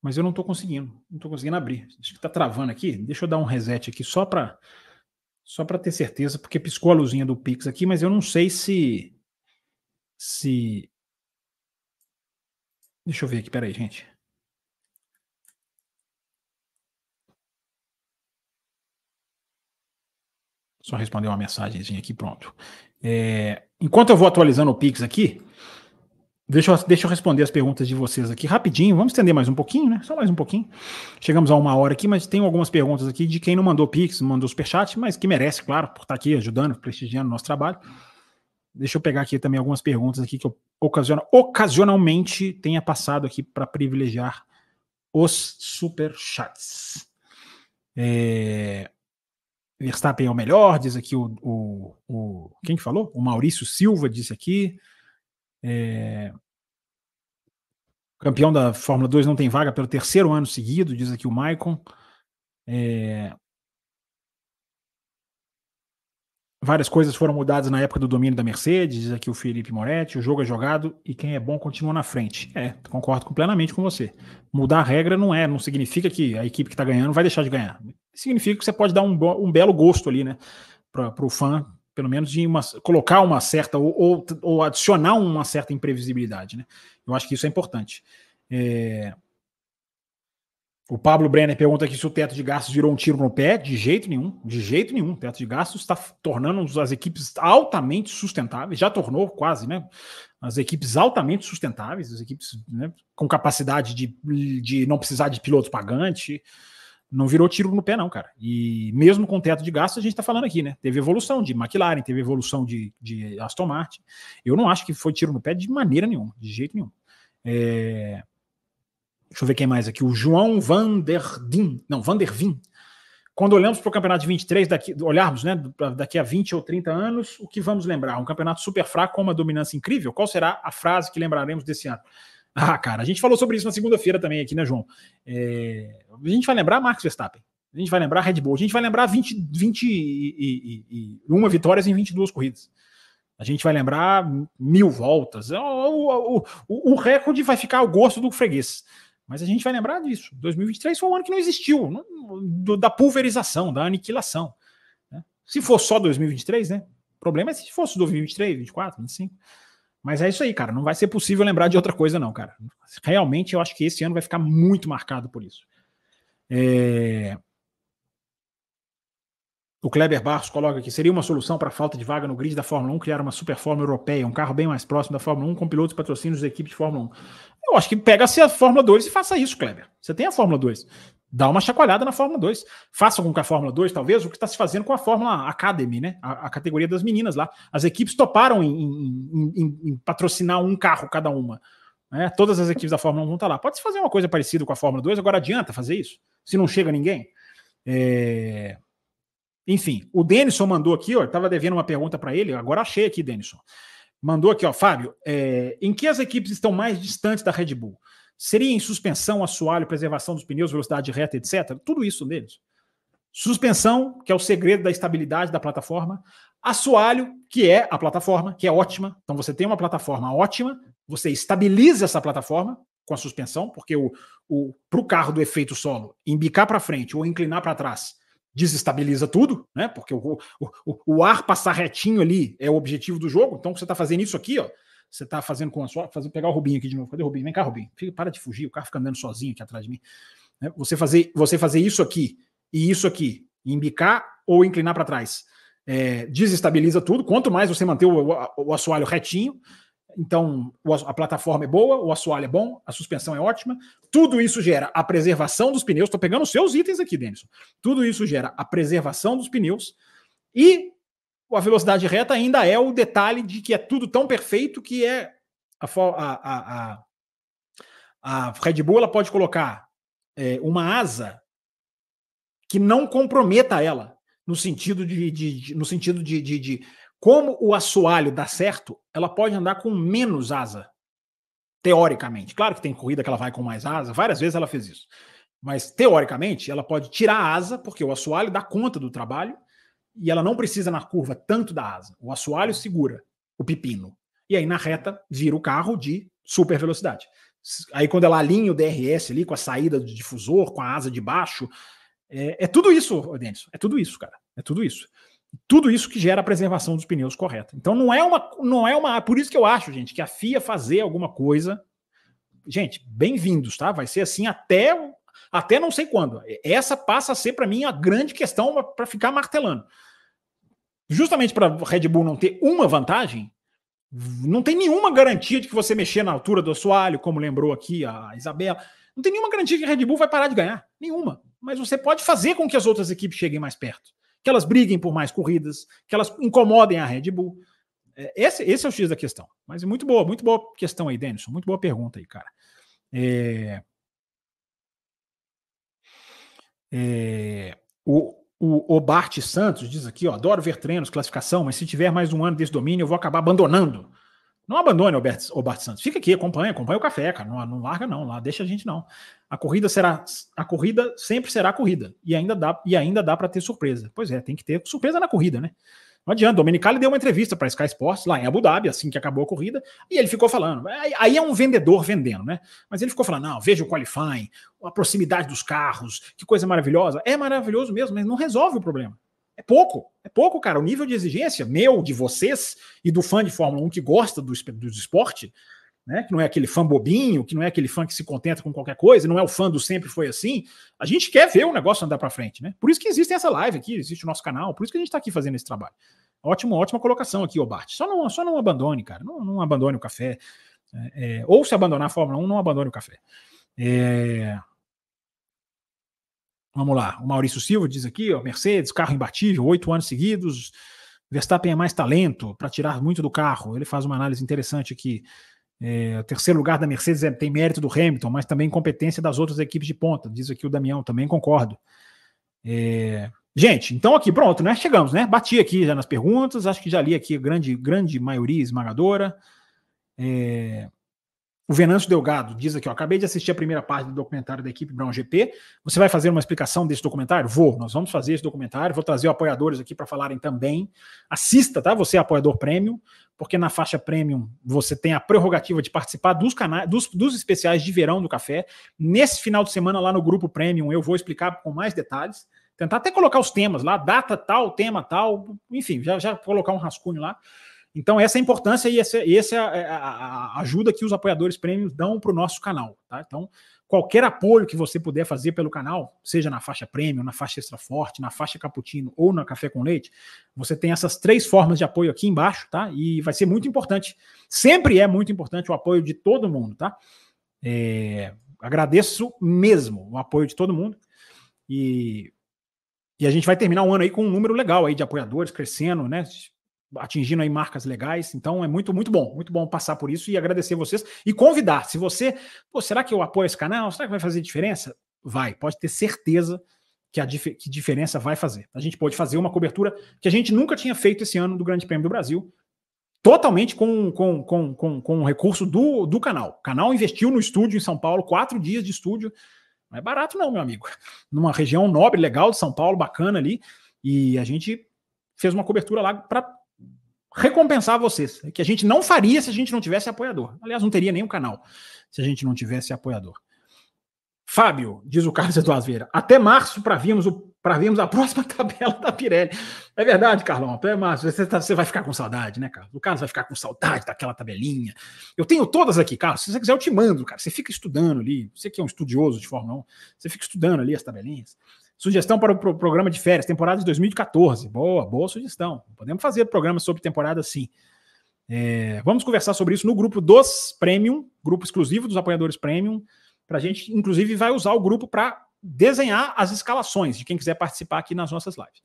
Mas eu não estou conseguindo. Não estou conseguindo abrir. Acho que está travando aqui. Deixa eu dar um reset aqui só para só para ter certeza, porque piscou a luzinha do Pix aqui, mas eu não sei se se. Deixa eu ver aqui, peraí, gente. Só responder uma mensagenzinha aqui, pronto. É, enquanto eu vou atualizando o Pix aqui, deixa eu, deixa eu responder as perguntas de vocês aqui rapidinho. Vamos estender mais um pouquinho, né? Só mais um pouquinho. Chegamos a uma hora aqui, mas tem algumas perguntas aqui de quem não mandou Pix, não mandou superchat, mas que merece, claro, por estar aqui ajudando, prestigiando o nochsso trabalho. Deixa eu pegar aqui também algumas perguntas aqui que eu ocasiona, ocasionalmente tenha passado aqui para privilegiar os superchats. É... Verstappen é o melhor, diz aqui o, o, o, Quem que falou? O Maurício Silva disse aqui. É... Campeão da Fórmula 2 não tem vaga pelo terceiro ano seguido, diz aqui o Maicon. É... Várias coisas foram mudadas na época do domínio da Mercedes, diz aqui o Felipe Moretti. O jogo é jogado e quem é bom continua na frente. É, concordo plenamente com você. Mudar a regra não é, não significa que a equipe que está ganhando vai deixar de ganhar. Significa que você pode dar um, um belo gosto ali, né, para o fã, pelo menos de uma, colocar uma certa ou, ou, ou, adicionar uma certa imprevisibilidade, né? Eu acho que isso é importante. É, o Pablo Brenner pergunta aqui se o teto de gastos virou um tiro no pé. De jeito nenhum, de jeito nenhum. O teto de gastos está tornando as equipes altamente sustentáveis, já tornou quase, né? As equipes altamente sustentáveis, as equipes né, com capacidade de, de não precisar de piloto pagante. Não virou tiro no pé, não, cara. E mesmo com teto de gastos, a gente está falando aqui, né? Teve evolução de McLaren, teve evolução de, de Aston Martin. Eu não acho que foi tiro no pé de maneira nenhuma, de jeito nenhum. É, Deixa eu ver quem mais aqui. O João Vanderdin. Não, Vandervin. Quando olhamos para o campeonato de 23, daqui, olharmos né, daqui a 20 ou 30 anos, o que vamos lembrar? Um campeonato super fraco com uma dominância incrível? Qual será a frase que lembraremos desse ano? [LAUGHS] Ah, cara, a gente falou sobre isso na segunda-feira também aqui, né, João? É, a gente vai lembrar Max Verstappen. A gente vai lembrar Red Bull. A gente vai lembrar 20, 20 e, e, e uma vitórias em 22 corridas. A gente vai lembrar mil voltas. O, o, o, o recorde vai ficar ao gosto do freguês. Mas a gente vai lembrar disso. 2023 foi um ano que não existiu, não, do, da pulverização, da aniquilação. Né? Se for só 2023, né? O problema é se fosse 2023, 24, 25. Mas é isso aí, cara. Não vai ser possível lembrar de outra coisa, não, cara. Realmente, eu acho que esse ano vai ficar muito marcado por isso. É... O Kleber Barros coloca aqui: seria uma solução para a falta de vaga no grid da Fórmula 1 criar uma super Fórmula europeia, um carro bem mais próximo da Fórmula 1 com pilotos patrocínios da equipe de Fórmula 1. Eu acho que pega-se a Fórmula 2 e faça isso, Kleber. Você tem a Fórmula 2. Dá uma chacoalhada na Fórmula 2. Faça com que a Fórmula 2, talvez, o que está se fazendo com a Fórmula Academy, né? A, a, categoria das meninas lá. As equipes toparam em, em, em, em patrocinar um carro cada uma. Né? Todas as equipes da Fórmula 1 vão estar lá. Pode-se fazer uma coisa parecida com a Fórmula 2, agora adianta fazer isso? Se não chega ninguém? É... Enfim, o Denison mandou aqui, ó, estava devendo uma pergunta para ele, agora achei aqui, Denison. Mandou aqui, ó, Fábio, é... em que as equipes estão mais distantes da Red Bull? Seria em suspensão, assoalho, preservação dos pneus, velocidade reta, etc? Tudo isso deles. Suspensão, que é o segredo da estabilidade da plataforma. Assoalho, que é a plataforma, que é ótima. Então você tem uma plataforma ótima, você estabiliza essa plataforma com a suspensão, porque o, o, para o carro do efeito solo, embicar para frente ou inclinar para trás, desestabiliza tudo, né? Porque o, o, o, ar passar retinho ali é o objetivo do jogo. Então você está fazendo isso aqui, ó. Você está fazendo com a sua. Fazer, pegar o Rubinho aqui de novo. Cadê o Rubinho? Vem cá, Rubinho. Fica, para de fugir, o carro fica andando sozinho aqui atrás de mim. Né? Você, fazer, você fazer isso aqui e isso aqui, embicar ou inclinar para trás, é, desestabiliza tudo. Quanto mais você manter o, o, o assoalho retinho, então a plataforma é boa, o assoalho é bom, a suspensão é ótima. Tudo isso gera a preservação dos pneus. Estou pegando os seus itens aqui, Denison. Tudo isso gera a preservação dos pneus e a velocidade reta ainda é o detalhe de que é tudo tão perfeito que é a, a, a, a Red Bull ela pode colocar é, uma asa que não comprometa ela no sentido de, de, de no sentido de, de, de como o assoalho dá certo, ela pode andar com menos asa, teoricamente. Claro que tem corrida que ela vai com mais asa, várias vezes ela fez isso. Mas teoricamente, ela pode tirar a asa, porque o assoalho dá conta do trabalho e ela não precisa na curva tanto da asa. O assoalho segura o pepino. E aí na reta vira o carro de super velocidade. Aí quando ela alinha o DRS ali com a saída do difusor, com a asa de baixo, é, é tudo isso, Denison. É tudo isso, cara. É tudo isso. Tudo isso que gera a preservação dos pneus correta. Então não é uma, não é uma, por isso que eu acho, gente, que a FIA fazer alguma coisa, gente, bem-vindos, tá? Vai ser assim até até não sei quando. Essa passa a ser para mim a grande questão para ficar martelando justamente para Red Bull não ter uma vantagem, não tem nenhuma garantia de que você mexer na altura do assoalho, como lembrou aqui a Isabela. Não tem nenhuma garantia que a Red Bull vai parar de ganhar. Nenhuma. Mas você pode fazer com que as outras equipes cheguem mais perto. Que elas briguem por mais corridas, que elas incomodem a Red Bull. É, esse, esse é o X da questão. Mas é muito boa, muito boa questão aí, Denison. Muito boa pergunta aí, cara. É... É... O, o, Bart Santos diz aqui, ó, adoro ver treinos, classificação, mas se tiver mais um ano desse domínio, eu vou acabar abandonando. Não abandone, o Bart, o Bart Santos. Fica aqui, acompanha, acompanha o café, cara. Não, não larga, não. Lá deixa a gente, não. A corrida será. A corrida sempre será corrida. E ainda dá, e ainda dá para ter surpresa. Pois é, tem que ter surpresa na corrida, né? Não adianta. Domenicali deu uma entrevista para Sky Sports lá em Abu Dhabi, assim que acabou a corrida, e ele ficou falando. Aí é um vendedor vendendo, né? Mas ele ficou falando: não, veja o qualifying, a proximidade dos carros, que coisa maravilhosa. É maravilhoso mesmo, mas não resolve o problema. É pouco, é pouco, cara. O nível de exigência meu, de vocês e do fã de Fórmula 1 que gosta do, do esporte, né? Que não é aquele fã bobinho, que não é aquele fã que se contenta com qualquer coisa, não é o fã do sempre foi assim. A gente quer ver o negócio andar para frente, né? Por isso que existe essa live aqui, existe o nosso canal, por isso que a gente está aqui fazendo esse trabalho. Ótimo, ótima colocação aqui, Bart. Só não, só não abandone, cara. Não, não abandone o café. É, é, ou se abandonar a Fórmula 1, não abandone o café. É... Vamos lá. O Maurício Silva diz aqui, ó, Mercedes, carro imbatível, oito anos seguidos. Verstappen é mais talento para tirar muito do carro. Ele faz uma análise interessante aqui. É, o terceiro lugar da Mercedes é, tem mérito do Hamilton, mas também competência das outras equipes de ponta. Diz aqui o Damião, também concordo. É, Gente, então aqui, pronto, né? Chegamos, né? Bati aqui já nas perguntas, acho que já li aqui a grande, grande maioria esmagadora. É... O Venâncio Delgado diz aqui, ó, acabei de assistir a primeira parte do documentário da equipe Brown GP. Você vai fazer uma explicação desse documentário? Vou, nós vamos fazer esse documentário, vou trazer apoiadores aqui para falarem também. Assista, tá? Você é apoiador premium, porque na faixa premium você tem a prerrogativa de participar dos canais, dos, dos especiais de verão do café. Nesse final de semana, lá no grupo premium, eu vou explicar com mais detalhes. Tentar até colocar os temas lá, data tal, tema tal, enfim, já, já colocar um rascunho lá. Então, essa é a importância e essa, essa é a, é a, a ajuda que os apoiadores prêmios dão para o nosso canal. Tá? Então, qualquer apoio que você puder fazer pelo canal, seja na faixa prêmio, na faixa extra forte, na faixa cappuccino ou na café com leite, você tem essas três formas de apoio aqui embaixo, tá? E vai ser muito importante. Sempre é muito importante o apoio de todo mundo, tá? É, agradeço mesmo o apoio de todo mundo. E e a gente vai terminar um ano aí com um número legal aí de apoiadores crescendo, né? Atingindo aí marcas legais. Então é muito, muito bom, muito bom passar por isso e agradecer vocês e convidar. Se você, pô, será que eu apoio esse canal? Será que vai fazer diferença? Vai, pode ter certeza que a dif que diferença vai fazer. A gente pode fazer uma cobertura que a gente nunca tinha feito esse ano do Grande Prêmio do Brasil, totalmente com, com, com, com, com recurso do, do canal. O canal investiu no estúdio em São Paulo, quatro dias de estúdio. Não é barato, não, meu amigo. [LAUGHS] Numa região nobre, legal de São Paulo, bacana ali. E a gente fez uma cobertura lá para recompensar vocês, que a gente não faria se a gente não tivesse apoiador. Aliás, não teria nenhum canal se a gente não tivesse apoiador. Fábio, diz o Carlos Eduardo Vieira, até março para vermos, o, vermos a próxima [LAUGHS] tabela da Pirelli. É verdade, Carlão, até março. Você, tá, você vai ficar com saudade, né, Carlos? O Carlos vai ficar com saudade daquela tabelinha. Eu tenho todas aqui, Carlos. Se você quiser, eu te mando, cara. Você fica estudando ali. Você que é um estudioso de Fórmula 1, você fica estudando ali as tabelinhas. Sugestão para o pro programa de férias, temporada de 2014. Boa, boa sugestão. Podemos fazer programa sobre temporada sim. É, vamos conversar sobre isso no grupo dos Premium, grupo exclusivo dos apoiadores Premium, para a gente, inclusive, vai usar o grupo para desenhar as escalações de quem quiser participar aqui nas nossas lives.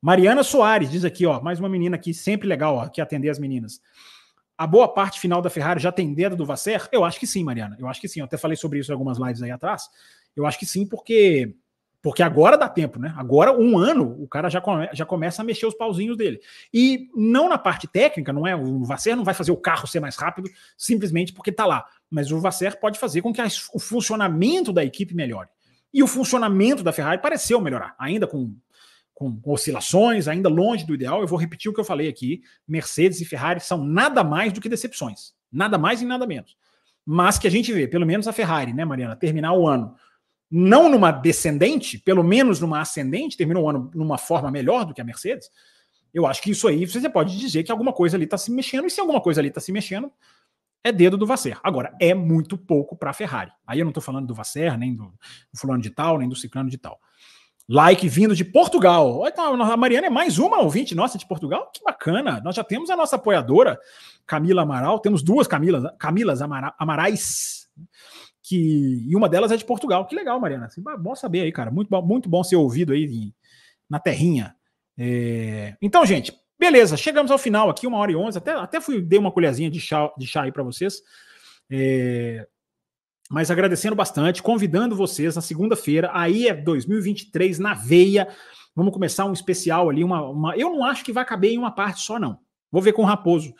Mariana Soares diz aqui, ó, mais uma menina aqui, sempre legal, ó, que atender as meninas. A boa parte final da Ferrari já tem dedo do Vasser? Eu acho que sim, Mariana. Eu acho que sim. Eu até falei sobre isso em algumas lives aí atrás. Eu acho que sim, porque porque agora dá tempo, né? Agora, um ano, o cara já, come, já começa a mexer os pauzinhos dele. E não na parte técnica, não é? O Vasser não vai fazer o carro ser mais rápido simplesmente porque tá lá. Mas o Vasser pode fazer com que o funcionamento da equipe melhore. E o funcionamento da Ferrari pareceu melhorar, ainda com, com oscilações, ainda longe do ideal. Eu vou repetir o que eu falei aqui: Mercedes e Ferrari são nada mais do que decepções. Nada mais e nada menos. Mas que a gente vê, pelo menos a Ferrari, né, Mariana, terminar o ano não numa descendente, pelo menos numa ascendente, terminou o ano numa forma melhor do que a Mercedes, eu acho que isso aí você pode dizer que alguma coisa ali está se mexendo, e se alguma coisa ali está se mexendo, é dedo do Vasser. Agora, é muito pouco para a Ferrari. Aí eu não estou falando do Vasser, nem do, fulano de tal, nem do ciclano de tal. Like vindo de Portugal. Então, a Mariana é mais uma ouvinte nossa de Portugal. Que bacana. Nós já temos a nossa apoiadora, Camila Amaral. Temos duas Camilas, Camilas Amara, Amarais que e uma delas é de Portugal. Que legal, Mariana. Assim, bom saber aí, cara. Muito bom, muito bom ser ouvido aí na terrinha. É... Então, gente, beleza. Chegamos ao final aqui, uma hora e onze. Até, até fui dei uma colherzinha de chá, de chá aí para vocês. É... Mas agradecendo bastante, convidando vocês na segunda-feira. Aí é 2023 na veia. Vamos começar um especial ali. Uma, uma... Eu não acho que vai caber em uma parte só, não. Vou ver com o Raposo.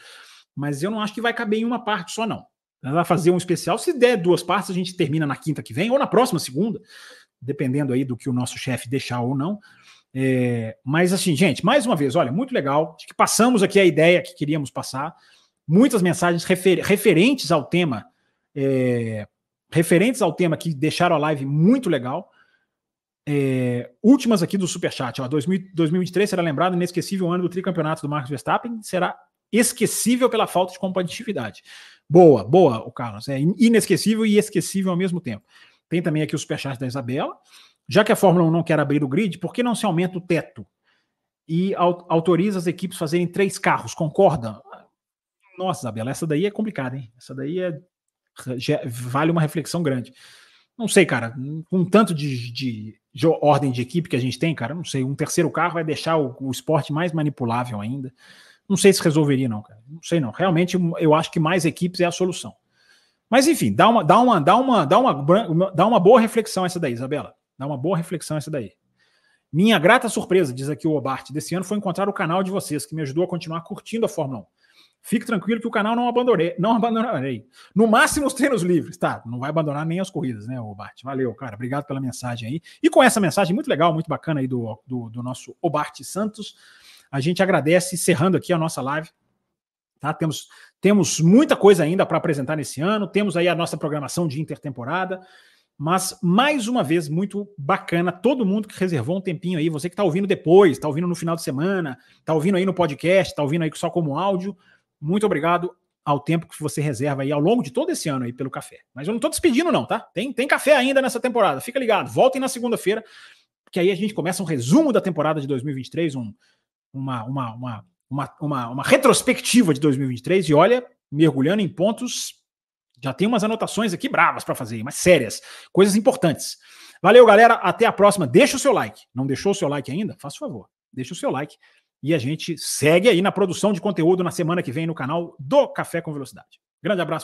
Mas eu não acho que vai caber em uma parte só, não. Ela vai fazer um especial. Se der duas partes, a gente termina na quinta que vem, ou na próxima segunda, dependendo aí do que o nosso chefe deixar ou não. É, mas assim, gente, mais uma vez, olha, muito legal. Acho que passamos aqui a ideia que queríamos passar. Muitas mensagens refer, referentes ao tema, é, referentes ao tema que deixaram a live muito legal. É, últimas aqui do Superchat. Ó, 2023 será lembrado inesquecível ano do tricampeonato do Marcos Verstappen. Será esquecível pela falta de competitividade. Boa, boa, o Carlos. É inesquecível e esquecível ao mesmo tempo. Tem também aqui o superchat da Isabela. Já que a Fórmula 1 não quer abrir o grid, por que não se aumenta o teto e autoriza as equipes a fazerem três carros? Concorda? Nossa, Isabela, essa daí é complicada, hein? Essa daí é vale uma reflexão grande. Não sei, cara, com tanto de, de, de, ordem de equipe que a gente tem, cara, não sei. Um terceiro carro vai deixar o, o esporte mais manipulável ainda. Não sei se resolveria, não, cara. Não sei, não. Realmente, eu acho que mais equipes é a solução. Mas, enfim, dá uma, dá uma, dá uma, dá uma, dá uma boa reflexão essa daí, Isabela. Dá uma boa reflexão essa daí. Minha grata surpresa, diz aqui o Obart, desse ano foi encontrar o canal de vocês, que me ajudou a continuar curtindo a Fórmula 1. Fique tranquilo que o canal não abandonei, não abandonarei. No máximo os treinos livres. Tá, não vai abandonar nem as corridas, né, Obart? Valeu, cara. Obrigado pela mensagem aí. E com essa mensagem muito legal, muito bacana aí do, do, do nosso Obart Santos, a gente agradece, encerrando aqui a nossa live. Tá? Temos, temos muita coisa ainda para apresentar nesse ano, temos aí a nossa programação de intertemporada, mas mais uma vez, muito bacana, todo mundo que reservou um tempinho aí, você que está ouvindo depois, está ouvindo no final de semana, está ouvindo aí no podcast, está ouvindo aí só como áudio, muito obrigado ao tempo que você reserva aí ao longo de todo esse ano aí pelo café. Mas eu não estou despedindo não, tá? Tem, tem café ainda nessa temporada, fica ligado, voltem na segunda-feira, porque aí a gente começa um resumo da temporada de 2023, um, uma, uma, uma, uma, uma, uma retrospectiva de 2023 e olha, mergulhando em pontos, já tem umas anotações aqui bravas para fazer, mas sérias, coisas importantes. Valeu, galera. Até a próxima. Deixa o seu like. Não deixou o seu like ainda? Faça o favor. Deixa o seu like. E a gente segue aí na produção de conteúdo na semana que vem no canal do Café com Velocidade. Grande abraço.